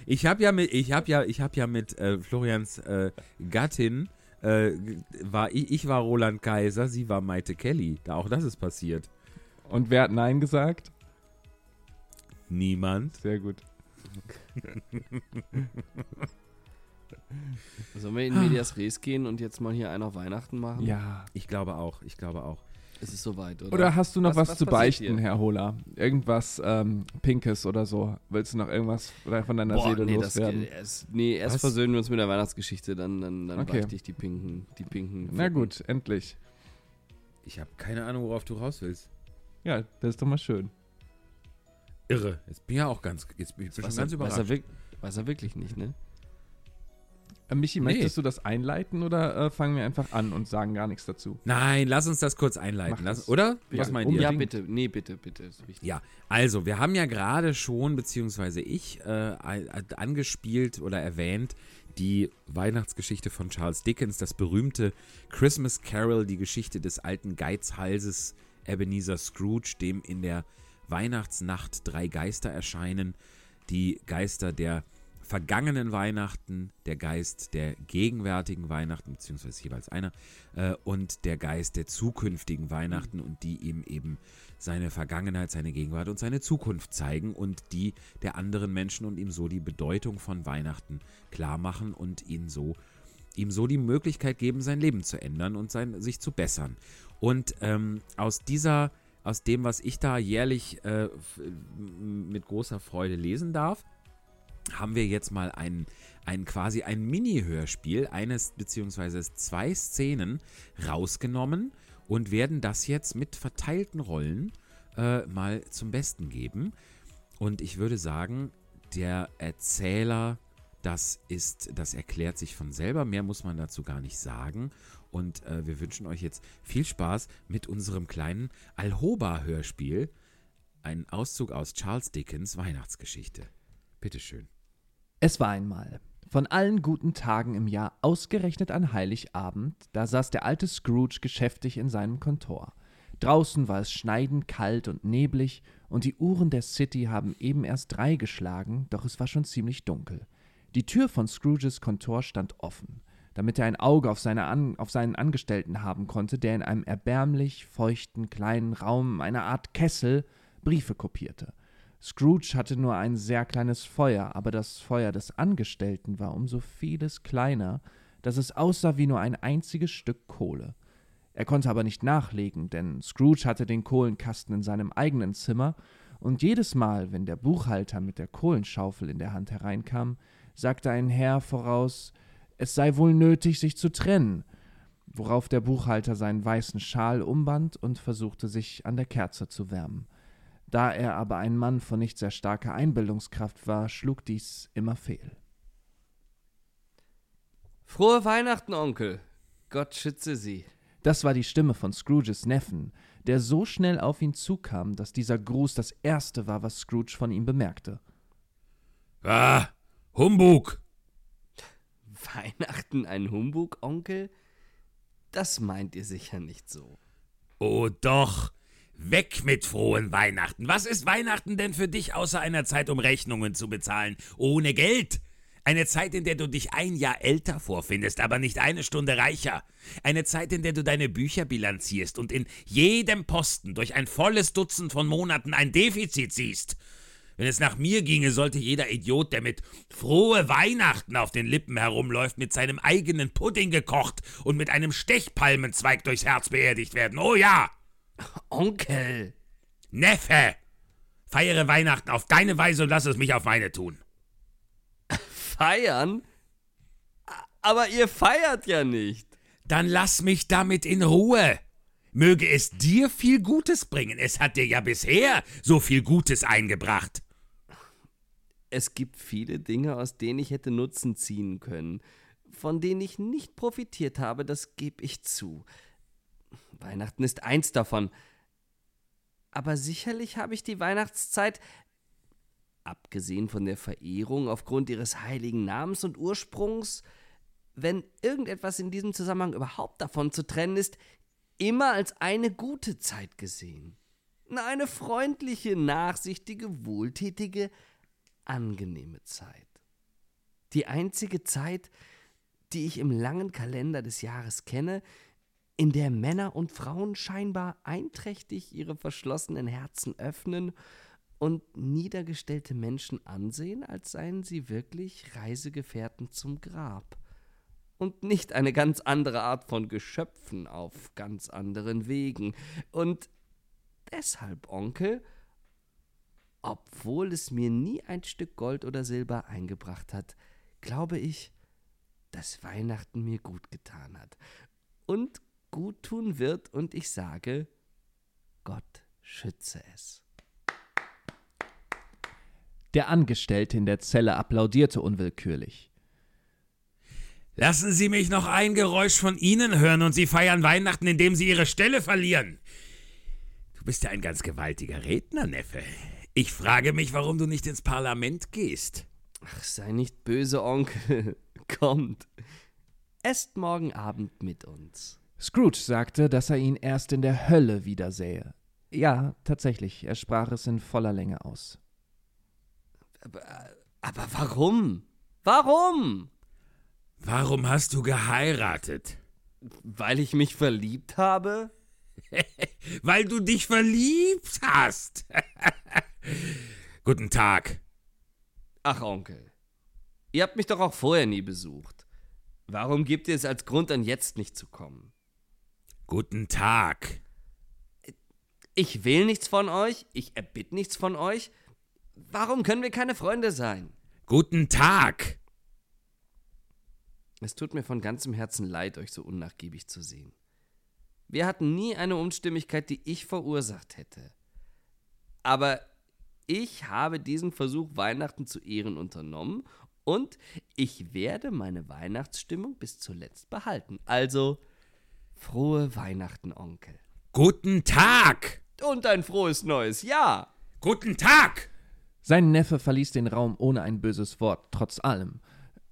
Ich habe ja mit, ich habe ja, ich habe ja mit äh, Florians äh, Gattin äh, war ich, ich war Roland Kaiser, sie war Maite Kelly. Da auch das ist passiert. Und wer hat Nein gesagt? Niemand. Sehr gut. Sollen wir in Medias Res gehen und jetzt mal hier einen auf Weihnachten machen? Ja. Ich glaube auch. Ich glaube auch. Es ist soweit, oder? Oder hast du noch was, Was- was zu beichten, hier? Herr Hola? Irgendwas ähm, Pinkes oder so? Willst du noch irgendwas von deiner Boah, Seele nee, das, loswerden? erst, nee, erst Was? versöhnen wir uns mit der Weihnachtsgeschichte, dann, dann, dann Okay. beichte ich die pinken, die pinken. Na gut, endlich. Ich habe keine Ahnung, worauf du raus willst. Ja, das ist doch mal schön. Irre. Jetzt bin ich ja auch ganz, jetzt bin ich Weiß schon ganz er, weiß, überrascht. er wirk- weiß er wirklich nicht, ne? Äh, Michi, Nee. möchtest du das einleiten oder äh, fangen wir einfach an und sagen gar nichts dazu? Nein, lass uns das kurz einleiten. Lass, oder? Ja, Was meint um- ihr? Ja, bitte. Nee, bitte, bitte. Ist wichtig. Ja, also wir haben ja gerade schon, beziehungsweise ich, äh, angespielt oder erwähnt, die Weihnachtsgeschichte von Charles Dickens, das berühmte Christmas Carol, die Geschichte des alten Geizhalses Ebenezer Scrooge, dem in der Weihnachtsnacht drei Geister erscheinen. Die Geister der vergangenen Weihnachten, der Geist der gegenwärtigen Weihnachten, beziehungsweise jeweils einer, äh, und der Geist der zukünftigen Weihnachten und die ihm eben seine Vergangenheit, seine Gegenwart und seine Zukunft zeigen und die der anderen Menschen und ihm so die Bedeutung von Weihnachten klar machen und ihn so, ihm so die Möglichkeit geben, sein Leben zu ändern und sein, sich zu bessern. Und ähm, aus dieser, aus dem, was ich da jährlich äh, mit großer Freude lesen darf, haben wir jetzt mal ein, ein quasi ein Mini-Hörspiel, eines beziehungsweise zwei Szenen rausgenommen und werden das jetzt mit verteilten Rollen äh, mal zum Besten geben. Und ich würde sagen, der Erzähler Das ist, das erklärt sich von selber. Mehr muss man dazu gar nicht sagen. Und äh, wir wünschen euch jetzt viel Spaß mit unserem kleinen Alhoba-Hörspiel. Ein Auszug aus Charles Dickens Weihnachtsgeschichte. Bitteschön. Es war einmal. Von allen guten Tagen im Jahr ausgerechnet an Heiligabend, da saß der alte Scrooge geschäftig in seinem Kontor. Draußen war es schneidend kalt und neblig, und die Uhren der City haben eben erst drei geschlagen, doch es war schon ziemlich dunkel. Die Tür von Scrooges Kontor stand offen, damit er ein Auge auf, seine An auf seinen Angestellten haben konnte, der in einem erbärmlich feuchten kleinen Raum, einer Art Kessel, Briefe kopierte. Scrooge hatte nur ein sehr kleines Feuer, aber das Feuer des Angestellten war um so vieles kleiner, dass es aussah wie nur ein einziges Stück Kohle. Er konnte aber nicht nachlegen, denn Scrooge hatte den Kohlenkasten in seinem eigenen Zimmer, und jedes Mal, wenn der Buchhalter mit der Kohlenschaufel in der Hand hereinkam, sagte ein Herr voraus, es sei wohl nötig, sich zu trennen, worauf der Buchhalter seinen weißen Schal umband und versuchte, sich an der Kerze zu wärmen. Da er aber ein Mann von nicht sehr starker Einbildungskraft war, schlug dies immer fehl. Frohe Weihnachten, Onkel. Gott schütze Sie. Das war die Stimme von Scrooges Neffen, der so schnell auf ihn zukam, dass dieser Gruß das erste war, was Scrooge von ihm bemerkte. Ah, Humbug! Weihnachten ein Humbug, Onkel? Das meint ihr sicher nicht so. Oh doch, Weg mit frohen Weihnachten. Was ist Weihnachten denn für dich außer einer Zeit, um Rechnungen zu bezahlen? Ohne Geld. Eine Zeit, in der du dich ein Jahr älter vorfindest, aber nicht eine Stunde reicher. Eine Zeit, in der du deine Bücher bilanzierst und in jedem Posten durch ein volles Dutzend von Monaten ein Defizit siehst. Wenn es nach mir ginge, sollte jeder Idiot, der mit frohe Weihnachten auf den Lippen herumläuft, mit seinem eigenen Pudding gekocht und mit einem Stechpalmenzweig durchs Herz beerdigt werden. Oh ja! Onkel! Neffe! Feiere Weihnachten auf deine Weise und lass es mich auf meine tun. Feiern? Aber ihr feiert ja nicht. Dann lass mich damit in Ruhe. Möge es dir viel Gutes bringen. Es hat dir ja bisher so viel Gutes eingebracht. Es gibt viele Dinge, aus denen ich hätte Nutzen ziehen können, von denen ich nicht profitiert habe, das gebe ich zu. Weihnachten ist eins davon. Aber sicherlich habe ich die Weihnachtszeit, abgesehen von der Verehrung aufgrund ihres heiligen Namens und Ursprungs, wenn irgendetwas in diesem Zusammenhang überhaupt davon zu trennen ist, immer als eine gute Zeit gesehen. Eine freundliche, nachsichtige, wohltätige, angenehme Zeit. Die einzige Zeit, die ich im langen Kalender des Jahres kenne, in der Männer und Frauen scheinbar einträchtig ihre verschlossenen Herzen öffnen und niedergestellte Menschen ansehen, als seien sie wirklich Reisegefährten zum Grab und nicht eine ganz andere Art von Geschöpfen auf ganz anderen Wegen. Und deshalb, Onkel, obwohl es mir nie ein Stück Gold oder Silber eingebracht hat, glaube ich, dass Weihnachten mir gut getan hat. Und gut tun wird und ich sage, Gott schütze es. Der Angestellte in der Zelle applaudierte unwillkürlich. Lassen Sie mich noch ein Geräusch von Ihnen hören und Sie feiern Weihnachten, indem Sie Ihre Stelle verlieren. Du bist ja ein ganz gewaltiger Redner, Neffe. Ich frage mich, warum du nicht ins Parlament gehst. Ach, sei nicht böse, Onkel. Kommt. Esst morgen Abend mit uns. Scrooge sagte, dass er ihn erst in der Hölle wiedersähe. Ja, tatsächlich, er sprach es in voller Länge aus. Aber, aber warum? Warum? Warum hast du geheiratet? Weil ich mich verliebt habe? Weil du dich verliebt hast. Guten Tag. Ach, Onkel. Ihr habt mich doch auch vorher nie besucht. Warum gebt ihr es als Grund an, jetzt nicht zu kommen? Guten Tag. Ich will nichts von euch, ich erbitte nichts von euch. Warum können wir keine Freunde sein? Guten Tag. Es tut mir von ganzem Herzen leid, euch so unnachgiebig zu sehen. Wir hatten nie eine Unstimmigkeit, die ich verursacht hätte. Aber ich habe diesen Versuch, Weihnachten zu ehren, unternommen Und ich werde meine Weihnachtsstimmung bis zuletzt behalten. Also, frohe Weihnachten, Onkel. Guten Tag! Und ein frohes neues Jahr. Guten Tag! Sein Neffe verließ den Raum ohne ein böses Wort, trotz allem.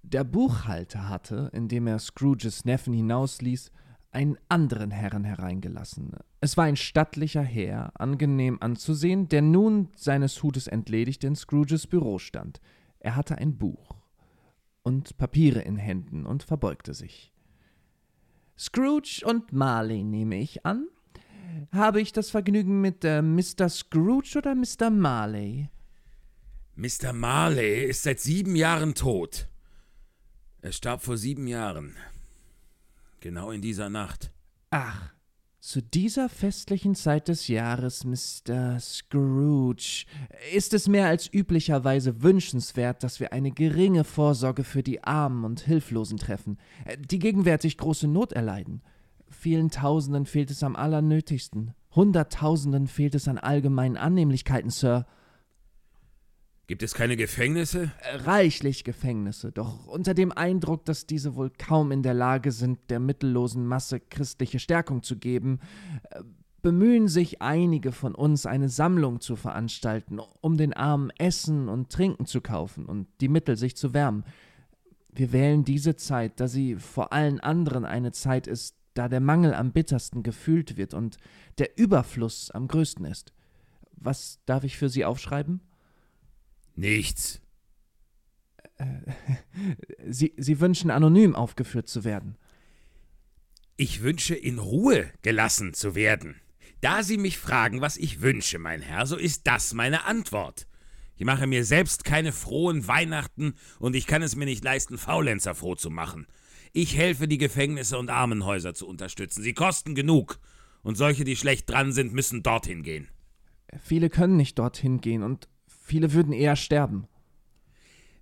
Der Buchhalter hatte, indem er Scrooges Neffen hinausließ, einen anderen Herrn hereingelassen. Es war ein stattlicher Herr, angenehm anzusehen, der nun seines Hutes entledigt in Scrooges Büro stand. Er hatte ein Buch und Papiere in Händen und verbeugte sich. Scrooge und Marley nehme ich an. Habe ich das Vergnügen mit äh, Mr. Scrooge oder Mr. Marley? Mr. Marley ist seit sieben Jahren tot. Er starb vor sieben Jahren. Genau in dieser Nacht. Ach, zu dieser festlichen Zeit des Jahres, Mr. Scrooge, ist es mehr als üblicherweise wünschenswert, dass wir eine geringe Vorsorge für die Armen und Hilflosen treffen, die gegenwärtig große Not erleiden. Vielen Tausenden fehlt es am allernötigsten. Hunderttausenden fehlt es an allgemeinen Annehmlichkeiten, Sir. Gibt es keine Gefängnisse? Reichlich Gefängnisse, doch unter dem Eindruck, dass diese wohl kaum in der Lage sind, der mittellosen Masse christliche Stärkung zu geben, äh, bemühen sich einige von uns, eine Sammlung zu veranstalten, um den Armen Essen und Trinken zu kaufen und die Mittel, sich zu wärmen. Wir wählen diese Zeit, da sie vor allen anderen eine Zeit ist, da der Mangel am bittersten gefühlt wird und der Überfluss am größten ist. Was darf ich für Sie aufschreiben? Nichts. Sie, Sie wünschen anonym aufgeführt zu werden. Ich wünsche in Ruhe gelassen zu werden. Da Sie mich fragen, was ich wünsche, mein Herr, so ist das meine Antwort. Ich mache mir selbst keine frohen Weihnachten und ich kann es mir nicht leisten, Faulenzer froh zu machen. Ich helfe, die Gefängnisse und Armenhäuser zu unterstützen. Sie kosten genug. Und solche, die schlecht dran sind, müssen dorthin gehen. Viele können nicht dorthin gehen und viele würden eher sterben.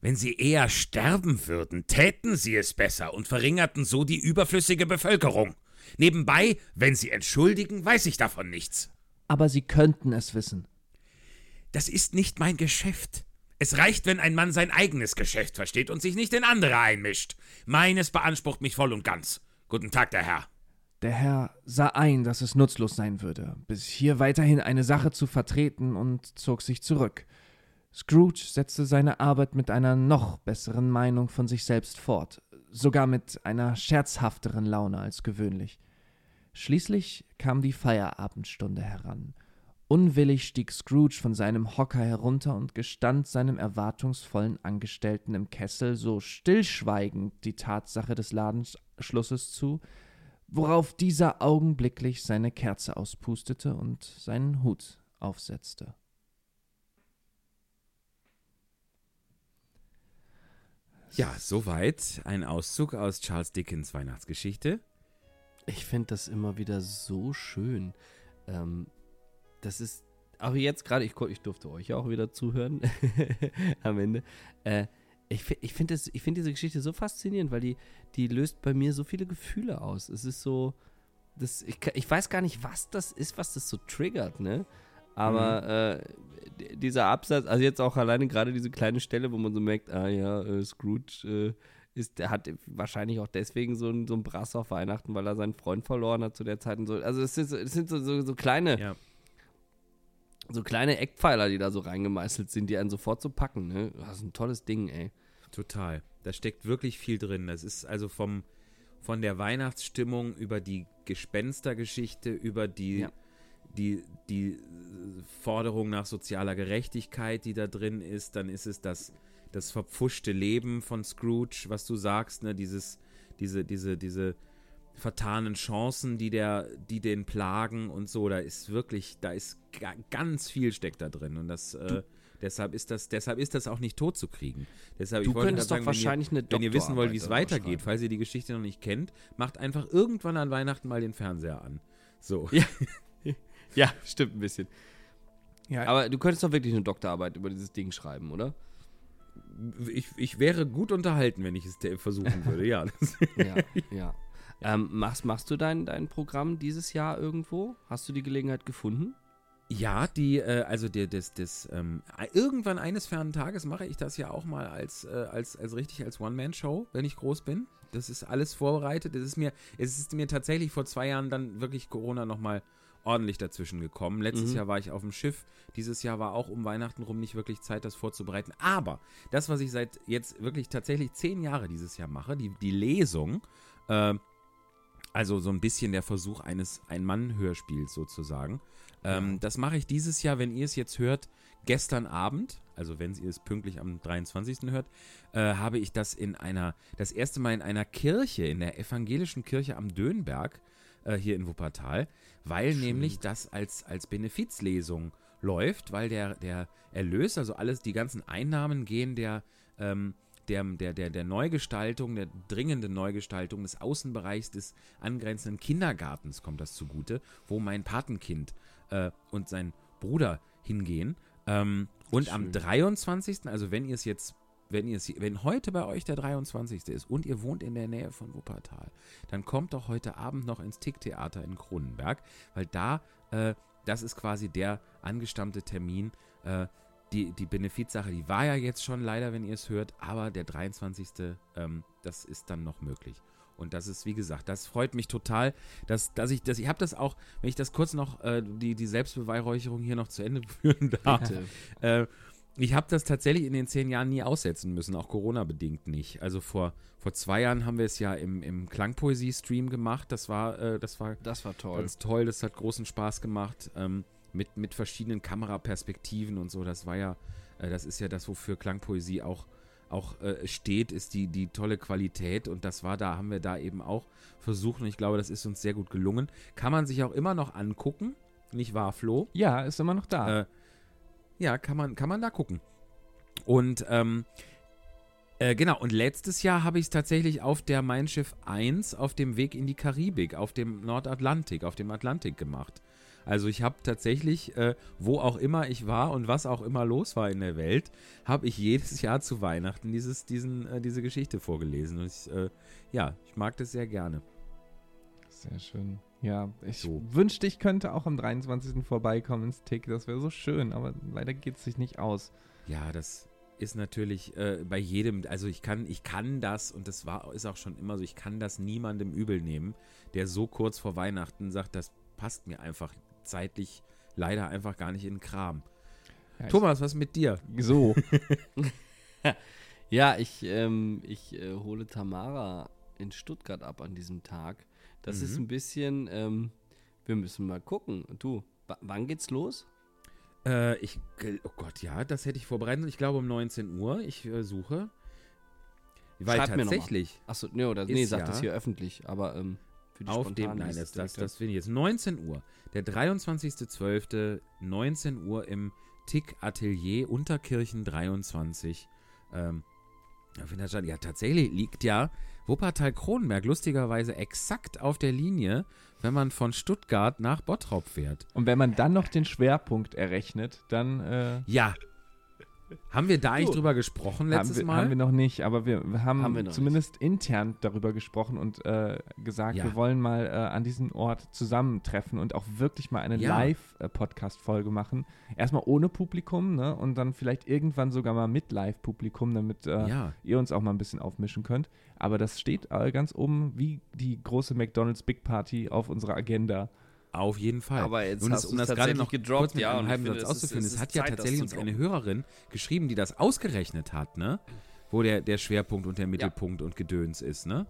Wenn sie eher sterben würden, täten sie es besser und verringerten so die überflüssige Bevölkerung. Nebenbei, wenn sie entschuldigen, weiß ich davon nichts. Aber sie könnten es wissen. Das ist nicht mein Geschäft. Es reicht, wenn ein Mann sein eigenes Geschäft versteht und sich nicht in andere einmischt. Meines beansprucht mich voll und ganz. Guten Tag, der Herr. Der Herr sah ein, dass es nutzlos sein würde, bis hier weiterhin eine Sache zu vertreten und zog sich zurück. Scrooge setzte seine Arbeit mit einer noch besseren Meinung von sich selbst fort, sogar mit einer scherzhafteren Laune als gewöhnlich. Schließlich kam die Feierabendstunde heran. Unwillig stieg Scrooge von seinem Hocker herunter und gestand seinem erwartungsvollen Angestellten im Kessel so stillschweigend die Tatsache des Ladenschlusses zu, worauf dieser augenblicklich seine Kerze auspustete und seinen Hut aufsetzte. Ja, soweit ein Auszug aus Charles Dickens Weihnachtsgeschichte. Ich finde das immer wieder so schön. Ähm, das ist, auch jetzt gerade, ich, ich durfte euch auch wieder zuhören am Ende. Äh, ich ich finde find diese Geschichte so faszinierend, weil die, die löst bei mir so viele Gefühle aus. Es ist so, das, ich, ich weiß gar nicht, was das ist, was das so triggert, ne? Aber mhm. äh, dieser Absatz, also jetzt auch alleine gerade diese kleine Stelle, wo man so merkt, ah ja, äh, Scrooge äh, ist, der hat wahrscheinlich auch deswegen so ein, so ein Brass auf Weihnachten, weil er seinen Freund verloren hat zu der Zeit und so. Also es sind, es sind so, so, so kleine, ja. so kleine Eckpfeiler, die da so reingemeißelt sind, die einen sofort so packen, ne? Das ist ein tolles Ding, ey. Total. Da steckt wirklich viel drin. Das ist also vom, von der Weihnachtsstimmung über die Gespenstergeschichte, über die ja die, die Forderung nach sozialer Gerechtigkeit, die da drin ist, dann ist es das, das verpfuschte Leben von Scrooge, was du sagst, ne, dieses, diese, diese, diese vertanen Chancen, die der, die den plagen und so, da ist wirklich, da ist ganz viel steckt da drin und das, äh, deshalb ist das, deshalb ist das auch nicht tot zu kriegen. Deshalb, du ich wollte sagen, wahrscheinlich wenn ihr, wenn ihr wissen wollt, wie es weitergeht, falls ihr die Geschichte noch nicht kennt, macht einfach irgendwann an Weihnachten mal den Fernseher an. So. Ja. Ja, stimmt ein bisschen. Ja. Aber du könntest doch wirklich eine Doktorarbeit über dieses Ding schreiben, oder? Ich, ich wäre gut unterhalten, wenn ich es versuchen würde, ja. ja, ja. Ähm, machst, machst du dein, dein Programm dieses Jahr irgendwo? Hast du die Gelegenheit gefunden? Ja, die, äh, also der, das, das, ähm, irgendwann eines fernen Tages mache ich das ja auch mal als, äh, als, als richtig als One-Man-Show, wenn ich groß bin. Das ist alles vorbereitet. Es ist mir, es ist mir tatsächlich vor zwei Jahren dann wirklich Corona nochmal ordentlich dazwischen gekommen. Letztes Mhm. Jahr war ich auf dem Schiff. Dieses Jahr war auch um Weihnachten rum nicht wirklich Zeit, das vorzubereiten. Aber das, was ich seit jetzt wirklich tatsächlich zehn Jahre dieses Jahr mache, die, die Lesung, äh, also so ein bisschen der Versuch eines Ein-Mann-Hörspiels sozusagen. Ähm, Das mache ich dieses Jahr, wenn ihr es jetzt hört, gestern Abend, also wenn ihr es pünktlich am 23. hört, äh, habe ich das in einer, das erste Mal in einer Kirche, in der evangelischen Kirche am Dönberg, äh, hier in Wuppertal, weil nämlich das als, als Benefizlesung läuft, weil der, der Erlös, also alles, die ganzen Einnahmen gehen der, ähm, der, der, der, der Neugestaltung, der dringenden Neugestaltung des Außenbereichs des angrenzenden Kindergartens kommt das zugute, wo mein Patenkind äh, und sein Bruder hingehen. Ähm, und am 23., also wenn ihr es jetzt, wenn ihr wenn heute bei euch der 23. ist und ihr wohnt in der Nähe von Wuppertal, dann kommt doch heute Abend noch ins Ticktheater in Kronenberg, weil da, äh, das ist quasi der angestammte Termin, äh, die, die Benefizsache, die war ja jetzt schon leider, wenn ihr es hört, aber der 23. Ähm, das ist dann noch möglich. Und das ist, wie gesagt, das freut mich total, dass, dass ich das, ich habe das auch, wenn ich das kurz noch, äh, die, die Selbstbeweihräucherung hier noch zu Ende führen darf. Bitte. Äh, ich habe das tatsächlich in den zehn Jahren nie aussetzen müssen, auch Corona-bedingt nicht. Also vor, vor zwei Jahren haben wir es ja im, im Klangpoesie-Stream gemacht. Das war, äh, das war Das war toll. ganz toll, das hat großen Spaß gemacht. Ähm, mit, mit verschiedenen Kameraperspektiven und so. Das war ja, äh, das ist ja das, wofür Klangpoesie auch, auch äh, steht, ist die, die tolle Qualität. Und das war da, haben wir da eben auch versucht. Und ich glaube, das ist uns sehr gut gelungen. Kann man sich auch immer noch angucken. Nicht wahr, Flo? Ja, ist immer noch da. Äh, ja, kann man, kann man da gucken. Und ähm, äh, genau, und letztes Jahr habe ich es tatsächlich auf der Mein Schiff 1 auf dem Weg in die Karibik, auf dem Nordatlantik, auf dem Atlantik gemacht. Also ich habe tatsächlich, äh, wo auch immer ich war und was auch immer los war in der Welt, habe ich jedes Jahr zu Weihnachten dieses, diesen, äh, diese Geschichte vorgelesen. Und ich, äh, ja, ich mag das sehr gerne. Sehr schön. Ja, ich So. wünschte, ich könnte auch am 23. vorbeikommen ins Tick. Das wäre so schön, aber leider geht es sich nicht aus. Ja, das ist natürlich äh, bei jedem, also ich kann, ich kann das, und das war, ist auch schon immer so, ich kann das niemandem übel nehmen, der so kurz vor Weihnachten sagt, das passt mir einfach zeitlich leider einfach gar nicht in den Kram. Ja, Thomas, was mit dir? So. Ja, ich, ähm, ich äh, hole Tamara in Stuttgart ab an diesem Tag. Das ist Mhm. ein bisschen, ähm, wir müssen mal gucken. Du, wa- wann geht's los? Äh, ich, oh Gott, ja, das hätte ich vorbereitet. Ich glaube um 19 Uhr. Ich äh, suche. Weil Schreib tatsächlich Achso, nee, oder nee, Ist sagt das ja- hier öffentlich, aber ähm, für die auf dem, nein, ist das, das, das finde ich jetzt 19 Uhr. Der 23.12. 19 Uhr im Tick Atelier Unterkirchen 23. Ähm. Ja, tatsächlich liegt ja Wuppertal-Kronenberg lustigerweise exakt auf der Linie, wenn man von Stuttgart nach Bottrop fährt. Und wenn man dann noch den Schwerpunkt errechnet, dann äh, Ja. Haben wir da eigentlich Du, drüber gesprochen letztes haben, wir, Mal? haben wir noch nicht, aber wir haben, Haben wir zumindest intern darüber gesprochen und äh, gesagt, Ja. wir wollen mal äh, an diesem Ort zusammentreffen und auch wirklich mal eine Ja. Live-Podcast-Folge machen. Erstmal ohne Publikum, ne? Und dann vielleicht irgendwann sogar mal mit Live-Publikum, damit äh, ja. ihr uns auch mal ein bisschen aufmischen könnt. Aber das steht äh, ganz oben wie die große McDonald's Big Party auf unserer Agenda. Auf jeden Fall. Aber jetzt Und hast das, um das gerade noch gedroppt, kurz mit ja, einem halben finde, Satz es ist- auszuführen, es es ist hat ja Zeit, tatsächlich uns eine. Hörerin geschrieben, die das ausgerechnet hat, ne? Wo der, der Schwerpunkt und der Mittelpunkt und Gedöns ist, ne?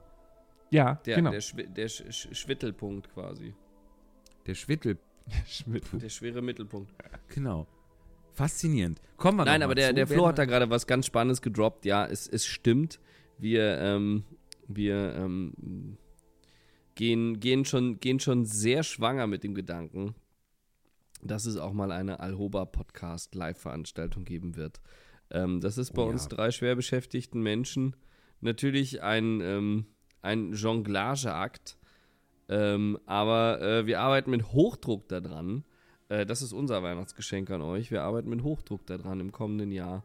Ja, der, genau. der, Schwi der Sch Sch Schwittelpunkt quasi. Der Schwittel. Der schwere Mittelpunkt. genau. Faszinierend. Kommen wir Nein, noch aber mal der, zu, der Flo hat da gerade was ganz Spannendes gedroppt. Ja, es, es stimmt. Wir, ähm, wir ähm, gehen, gehen, schon, gehen schon sehr schwanger mit dem Gedanken, dass es auch mal eine Alhoba-Podcast-Live-Veranstaltung geben wird. Ähm, das ist bei Oh ja. uns drei schwer beschäftigten Menschen natürlich ein, ähm, ein Jonglageakt. Ähm, aber äh, wir arbeiten mit Hochdruck daran. Äh, das ist unser Weihnachtsgeschenk an euch. Wir arbeiten mit Hochdruck daran, im kommenden Jahr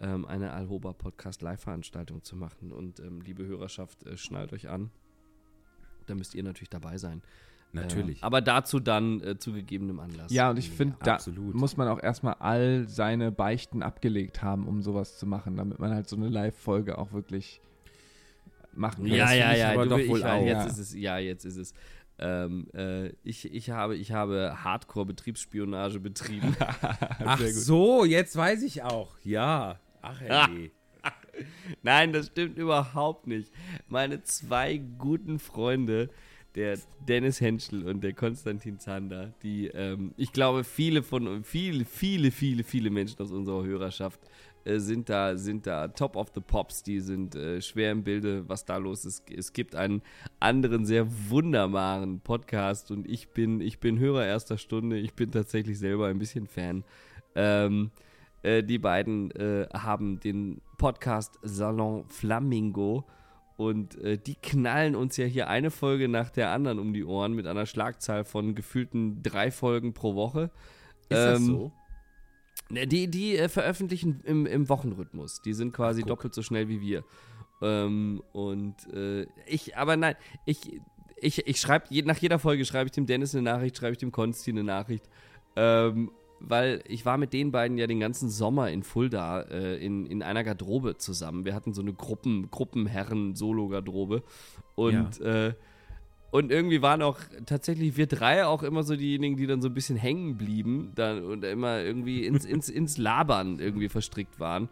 ähm, eine Alhoba Podcast Live-Veranstaltung zu machen. Und ähm, liebe Hörerschaft, äh, schnallt euch an. Da müsst ihr natürlich dabei sein. Natürlich. Ja. Aber dazu dann äh, zu gegebenem Anlass. Ja, und ich finde, da absolut. muss man auch erstmal all seine Beichten abgelegt haben, um sowas zu machen, damit man halt so eine Live-Folge auch wirklich machen kann. Ja, Das ja, ich ja. aber Du, doch ich, wohl weiß, auch. jetzt Ja. ist es. Ja, jetzt ist es. Ähm, äh, ich, ich habe, ich habe Hardcore-Betriebsspionage betrieben. Ach so, jetzt weiß ich auch. Ja. Ach, ey. Nein, das stimmt überhaupt nicht. Meine zwei guten Freunde, der Dennis Henschel und der Konstantin Zander, die, ähm, ich glaube, viele von viele, viele, viele, viele Menschen aus unserer Hörerschaft äh, sind da, sind da top of the pops, die sind äh, schwer im Bilde, was da los ist. Es gibt einen anderen sehr wunderbaren Podcast und ich bin, ich bin Hörer erster Stunde, ich bin tatsächlich selber ein bisschen Fan. Ähm, äh, die beiden äh, haben den Podcast Salon Flamingo und äh, die knallen uns ja hier eine Folge nach der anderen um die Ohren mit einer Schlagzahl von gefühlten drei Folgen pro Woche. Ist das Ähm, so? Ne, Die, die äh, veröffentlichen im, im Wochenrhythmus. Die sind quasi guck. doppelt so schnell wie wir. Ähm, und äh, ich, aber nein, ich, ich, ich schreibe, je, nach jeder Folge schreibe ich dem Dennis eine Nachricht, schreibe ich dem Konsti eine Nachricht. Ähm, weil ich war mit den beiden ja den ganzen Sommer in Fulda äh, in, in einer Garderobe zusammen. Wir hatten so eine Gruppen, Gruppenherren-Solo-Garderobe. Und, äh, und irgendwie waren auch tatsächlich wir drei auch immer so diejenigen, die dann so ein bisschen hängen blieben dann, und immer irgendwie ins, ins, ins Labern irgendwie verstrickt waren.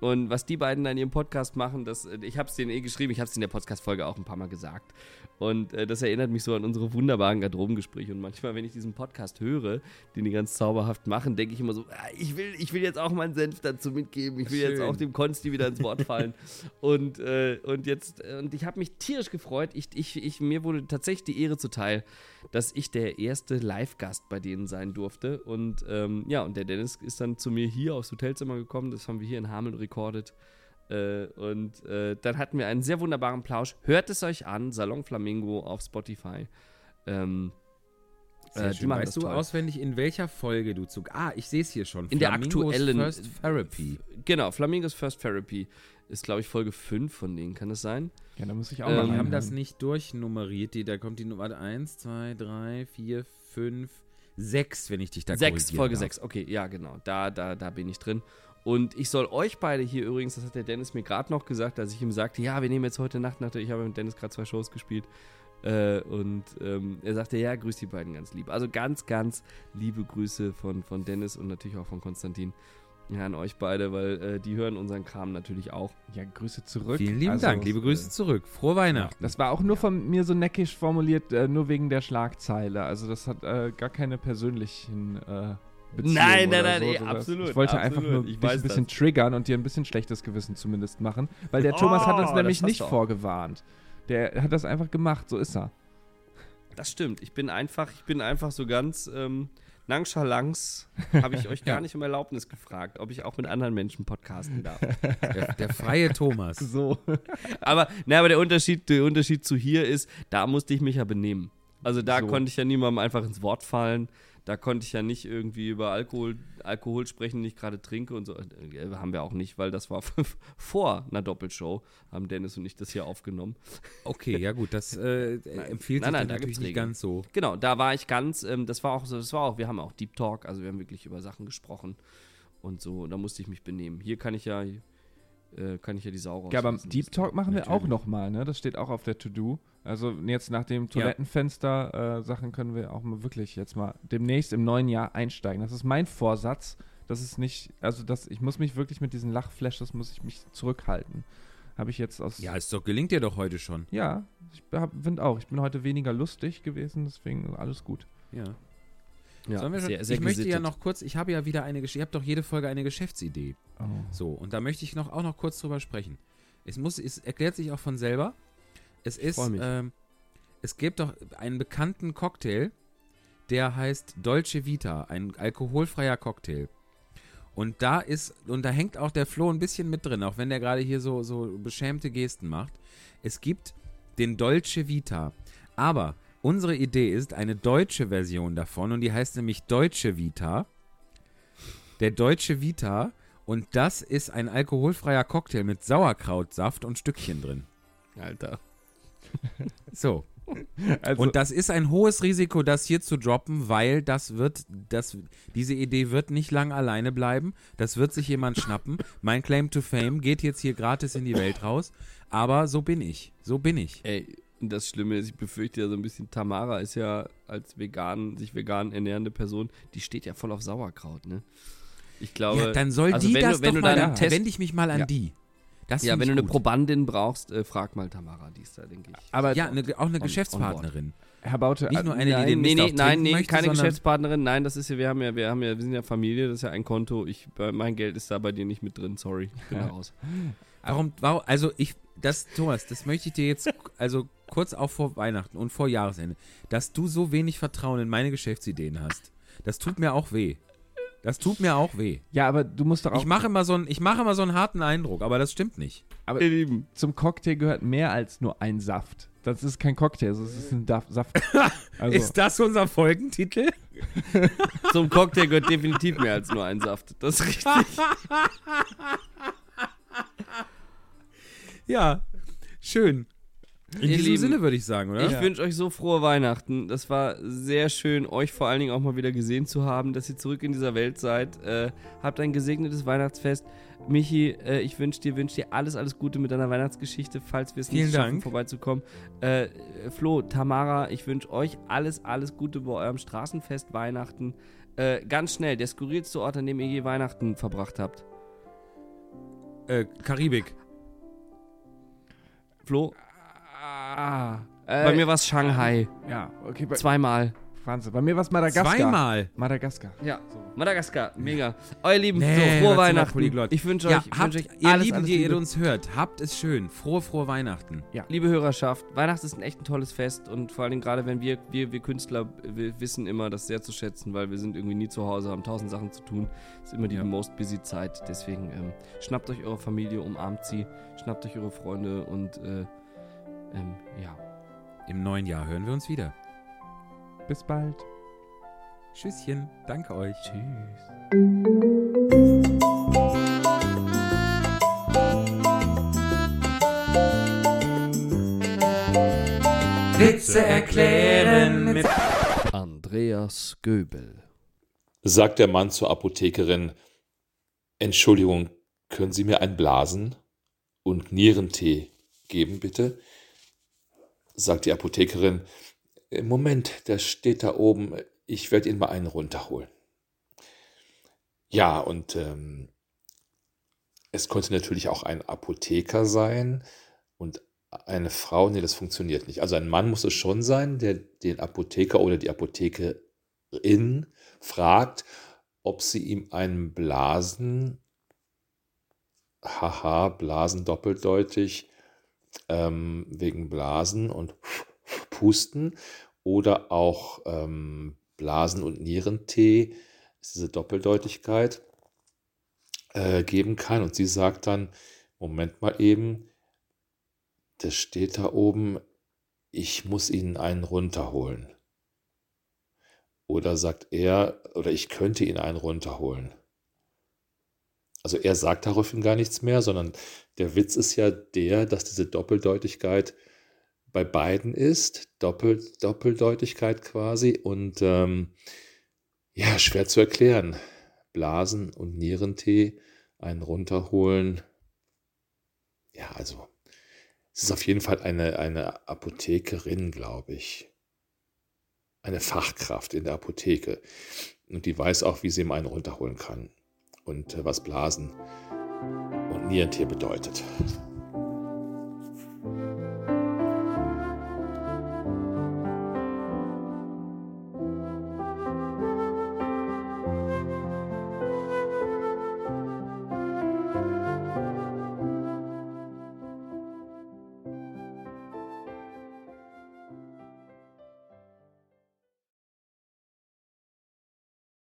Und was die beiden dann in ihrem Podcast machen, das, äh, ich habe es denen eh geschrieben, ich habe es in der Podcast-Folge auch ein paar Mal gesagt. Und äh, das erinnert mich so an unsere wunderbaren Garderobengespräche. Und manchmal, wenn ich diesen Podcast höre, den die ganz zauberhaft machen, denke ich immer so, ah, ich will, ich will jetzt auch meinen Senf dazu mitgeben. Ich will jetzt Schön. auch dem Konsti wieder ins Wort fallen. und, äh, und jetzt, äh, und ich habe mich tierisch gefreut. Ich, ich, ich, mir wurde tatsächlich die Ehre zuteil, dass ich der erste Live-Gast bei denen sein durfte. Und ähm, ja, und der Dennis ist dann zu mir hier aufs Hotelzimmer gekommen. Das haben wir hier in Hameln recorded. Äh, und äh, dann hatten wir einen sehr wunderbaren Plausch. Hört es euch an, Salon Flamingo auf Spotify. Ähm, Sehr äh, weißt du toll. auswendig, in welcher Folge du zu. Ah, ich sehe es hier schon. In der Flamingos aktuellen- First Therapy. genau, Flamingos First Therapy ist, glaube ich, Folge 5 von denen. Kann das sein? Ja, da muss ich auch Ähm, mal Die haben das nicht durchnummeriert. Die, da kommt die Nummer 1, 2, 3, 4, 5, 6, wenn ich dich da 6, korrigieren Folge darf. 6. Okay, ja, genau. Da, da, da bin ich drin. Und ich soll euch beide hier übrigens, das hat der Dennis mir gerade noch gesagt, als ich ihm sagte, ja, wir nehmen jetzt heute Nacht nach, der- ich habe mit Dennis gerade zwei Shows gespielt. Äh, und ähm, er sagte, ja, grüß die beiden ganz lieb. Also ganz, ganz liebe Grüße von, von Dennis und natürlich auch von Konstantin ja, an euch beide, weil äh, die hören unseren Kram natürlich auch. Ja, Grüße zurück. Vielen lieben Also, Dank. Liebe Grüße äh, zurück. Frohe Weihnachten. Das war auch nur von mir so neckisch formuliert, äh, nur wegen der Schlagzeile. Also das hat äh, gar keine persönlichen Beziehungen. Nein, nein, nein, so, ey, absolut, Ich wollte absolut. einfach nur Ich dich weiß ein bisschen das. triggern und dir ein bisschen schlechtes Gewissen zumindest machen. Weil der Thomas hat uns Oh, nämlich nicht vorgewarnt. Der hat das einfach gemacht, so ist er. Das stimmt. Ich bin einfach, ich bin einfach so ganz ähm, nonchalant, habe ich euch gar nicht um Erlaubnis gefragt, ob ich auch mit anderen Menschen podcasten darf. Der, der freie Thomas. So. Aber, na, aber der Unterschied, der Unterschied zu hier ist, da musste ich mich ja benehmen. Also da So. konnte ich ja niemandem einfach ins Wort fallen. Da konnte ich ja nicht irgendwie über Alkohol, Alkohol sprechen, den ich gerade trinke und so. Äh, haben wir auch nicht, weil das war vor einer Doppelshow, haben Dennis und ich das hier aufgenommen. Okay, ja gut, das äh, empfiehlt Nein, sich nein, da natürlich nicht Regeln. ganz so. Genau, da war ich ganz, ähm, das war auch so, das war auch, wir haben auch Deep Talk, also wir haben wirklich über Sachen gesprochen und so, und da musste ich mich benehmen. Hier kann ich ja, äh, kann ich ja die Sau raus. Ja, aber Deep Talk machen wir auch Natürlich. nochmal, ne? Das steht auch auf der To-Do. Also jetzt nach dem Toilettenfenster-Sachen können wir auch mal wirklich jetzt mal demnächst im neuen Jahr einsteigen. Das ist mein Vorsatz. Das ist nicht, also das, ich muss mich wirklich mit diesen Lachflashes, muss ich mich zurückhalten. Habe ich jetzt aus. Ja, es doch, gelingt dir doch heute schon. Ja, ich finde auch. Ich bin heute weniger lustig gewesen, deswegen alles gut. Ja. Ja, sehr, sehr ich möchte ja gesittet. noch kurz, ich habe ja wieder eine Geschichte, ihr habt doch jede Folge eine Geschäftsidee. Oh. So, und da möchte ich noch, auch noch kurz drüber sprechen. Es, muss, es erklärt sich auch von selber. Es ist, freu mich. ähm, es gibt doch einen bekannten Cocktail, der heißt Dolce Vita, ein alkoholfreier Cocktail. Und da ist, und da hängt auch der Flo ein bisschen mit drin, auch wenn der gerade hier so, so beschämte Gesten macht. Es gibt den Dolce Vita. Aber unsere Idee ist eine deutsche Version davon und die heißt nämlich Deutsche Vita. Der Deutsche Vita und das ist ein alkoholfreier Cocktail mit Sauerkrautsaft und Stückchen drin. Alter. So, Also, Und das ist ein hohes Risiko, das hier zu droppen, weil das wird, das, diese Idee wird nicht lang alleine bleiben. Das wird sich jemand schnappen. Mein Claim to Fame geht jetzt hier gratis in die Welt raus. Aber so bin ich. So bin ich. Ey, das Schlimme ist, ich befürchte ja so ein bisschen, Tamara ist ja als vegan, sich vegan ernährende Person, die steht ja voll auf Sauerkraut, ne? Ich glaube. Ja, dann soll also die wenn das du, wenn doch du mal, dann Test, wende ich mich mal an Ja. die. Das ja, wenn du eine gut. Probandin brauchst, äh, frag mal Tamara, die ist da, denke ich. aber Ja, eine, auch eine on Geschäftspartnerin. Herr Baute, Nicht nur äh, eine, die nein, den nee, nee, nein, nee, möchte, keine Geschäftspartnerin. Nein, das ist ja, wir haben ja, wir haben ja, wir sind ja Familie, das ist ja ein Konto. Ich, mein Geld ist da bei dir nicht mit drin, sorry. Ich bin da raus. Warum, warum, also ich, das, Thomas, das möchte ich dir jetzt, also kurz auch vor Weihnachten und vor Jahresende, dass du so wenig Vertrauen in meine Geschäftsideen hast. Das tut mir auch weh. Das tut mir auch weh. ja, aber du musst doch auch Ich mache immer so einen, ich mache immer so einen harten Eindruck, aber das stimmt nicht. aber Ihr Lieben, zum Cocktail gehört mehr als nur ein Saft. Das ist kein Cocktail, das ist ein Daf- Saft. Also, Ist das unser Folgentitel? zum Cocktail gehört definitiv mehr als nur ein Saft. Das ist richtig. Ja, schön. In Ihr diesem Lieben, Sinne würde ich sagen, oder? Ich wünsche euch so frohe Weihnachten. Das war sehr schön, euch vor allen Dingen auch mal wieder gesehen zu haben, dass ihr zurück in dieser Welt seid. Äh, habt ein gesegnetes Weihnachtsfest. Michi, äh, ich wünsche dir, wünsch dir alles, alles Gute mit deiner Weihnachtsgeschichte, falls wir es nicht schaffen, Dank. vorbeizukommen. Äh, Flo, Tamara, ich wünsche euch alles, alles Gute bei eurem Straßenfest Weihnachten. Äh, ganz schnell, der skurrilste Ort, an dem ihr je Weihnachten verbracht habt. Äh, Karibik. Flo, ah, äh, bei mir war es Shanghai. Ja, okay, bei, Zweimal. Wahnsinn. Bei mir war es Madagaskar. Zweimal. Madagaskar. Ja, Madagaskar, mega. Euer Lieben, Nee, so, frohe Weihnachten. Ich wünsche Ja, euch, ich habt, wünsche euch ihr alles, Lieben, alles die Liebe. ihr uns hört, habt es schön. Frohe, frohe Weihnachten. Liebe Hörerschaft, Weihnachten ist ein echt ein tolles Fest und vor allen Dingen gerade, wenn wir, wir, wir Künstler, wir wissen immer das sehr zu schätzen, weil wir sind irgendwie nie zu Hause, haben tausend Sachen zu tun. ist immer die Ja. most busy Zeit. Deswegen ähm, schnappt euch eure Familie, umarmt sie, schnappt euch eure Freunde und äh, ähm, ja. Im neuen Jahr hören wir uns wieder. Bis bald. Tschüsschen. Danke euch. Tschüss. Witze erklären mit Andreas Göbel. sagt der Mann zur Apothekerin, Entschuldigung, können Sie mir ein Blasen und Nierentee geben, bitte? Sagt die Apothekerin, "Äh, Moment, der steht da oben, ich werde Ihnen mal einen runterholen. Ja, und ähm, es konnte natürlich auch ein Apotheker sein und eine Frau, nee, das funktioniert nicht. Also ein Mann muss es schon sein, der den Apotheker oder die Apothekerin fragt, ob sie ihm einen Blasen, haha, Blasen doppeldeutig, ähm, wegen Blasen und Pusten oder auch ähm, Blasen- und Nierentee, diese Doppeldeutigkeit, äh, geben kann. Und sie sagt dann, Moment mal eben, das steht da oben, ich muss Ihnen einen runterholen. Oder sagt er, oder ich könnte ihn einen runterholen. Also er sagt daraufhin gar nichts mehr, sondern der Witz ist ja der, dass diese Doppeldeutigkeit bei beiden ist. Doppel, Doppeldeutigkeit quasi. Und ähm, ja, schwer zu erklären. Blasen und Nierentee, einen runterholen. Ja, also es ist auf jeden Fall eine, eine Apothekerin, glaube ich eine Fachkraft in der Apotheke. Und die weiß auch, wie sie ihm einen runterholen kann. Und äh, was Blasen Nierentier bedeutet.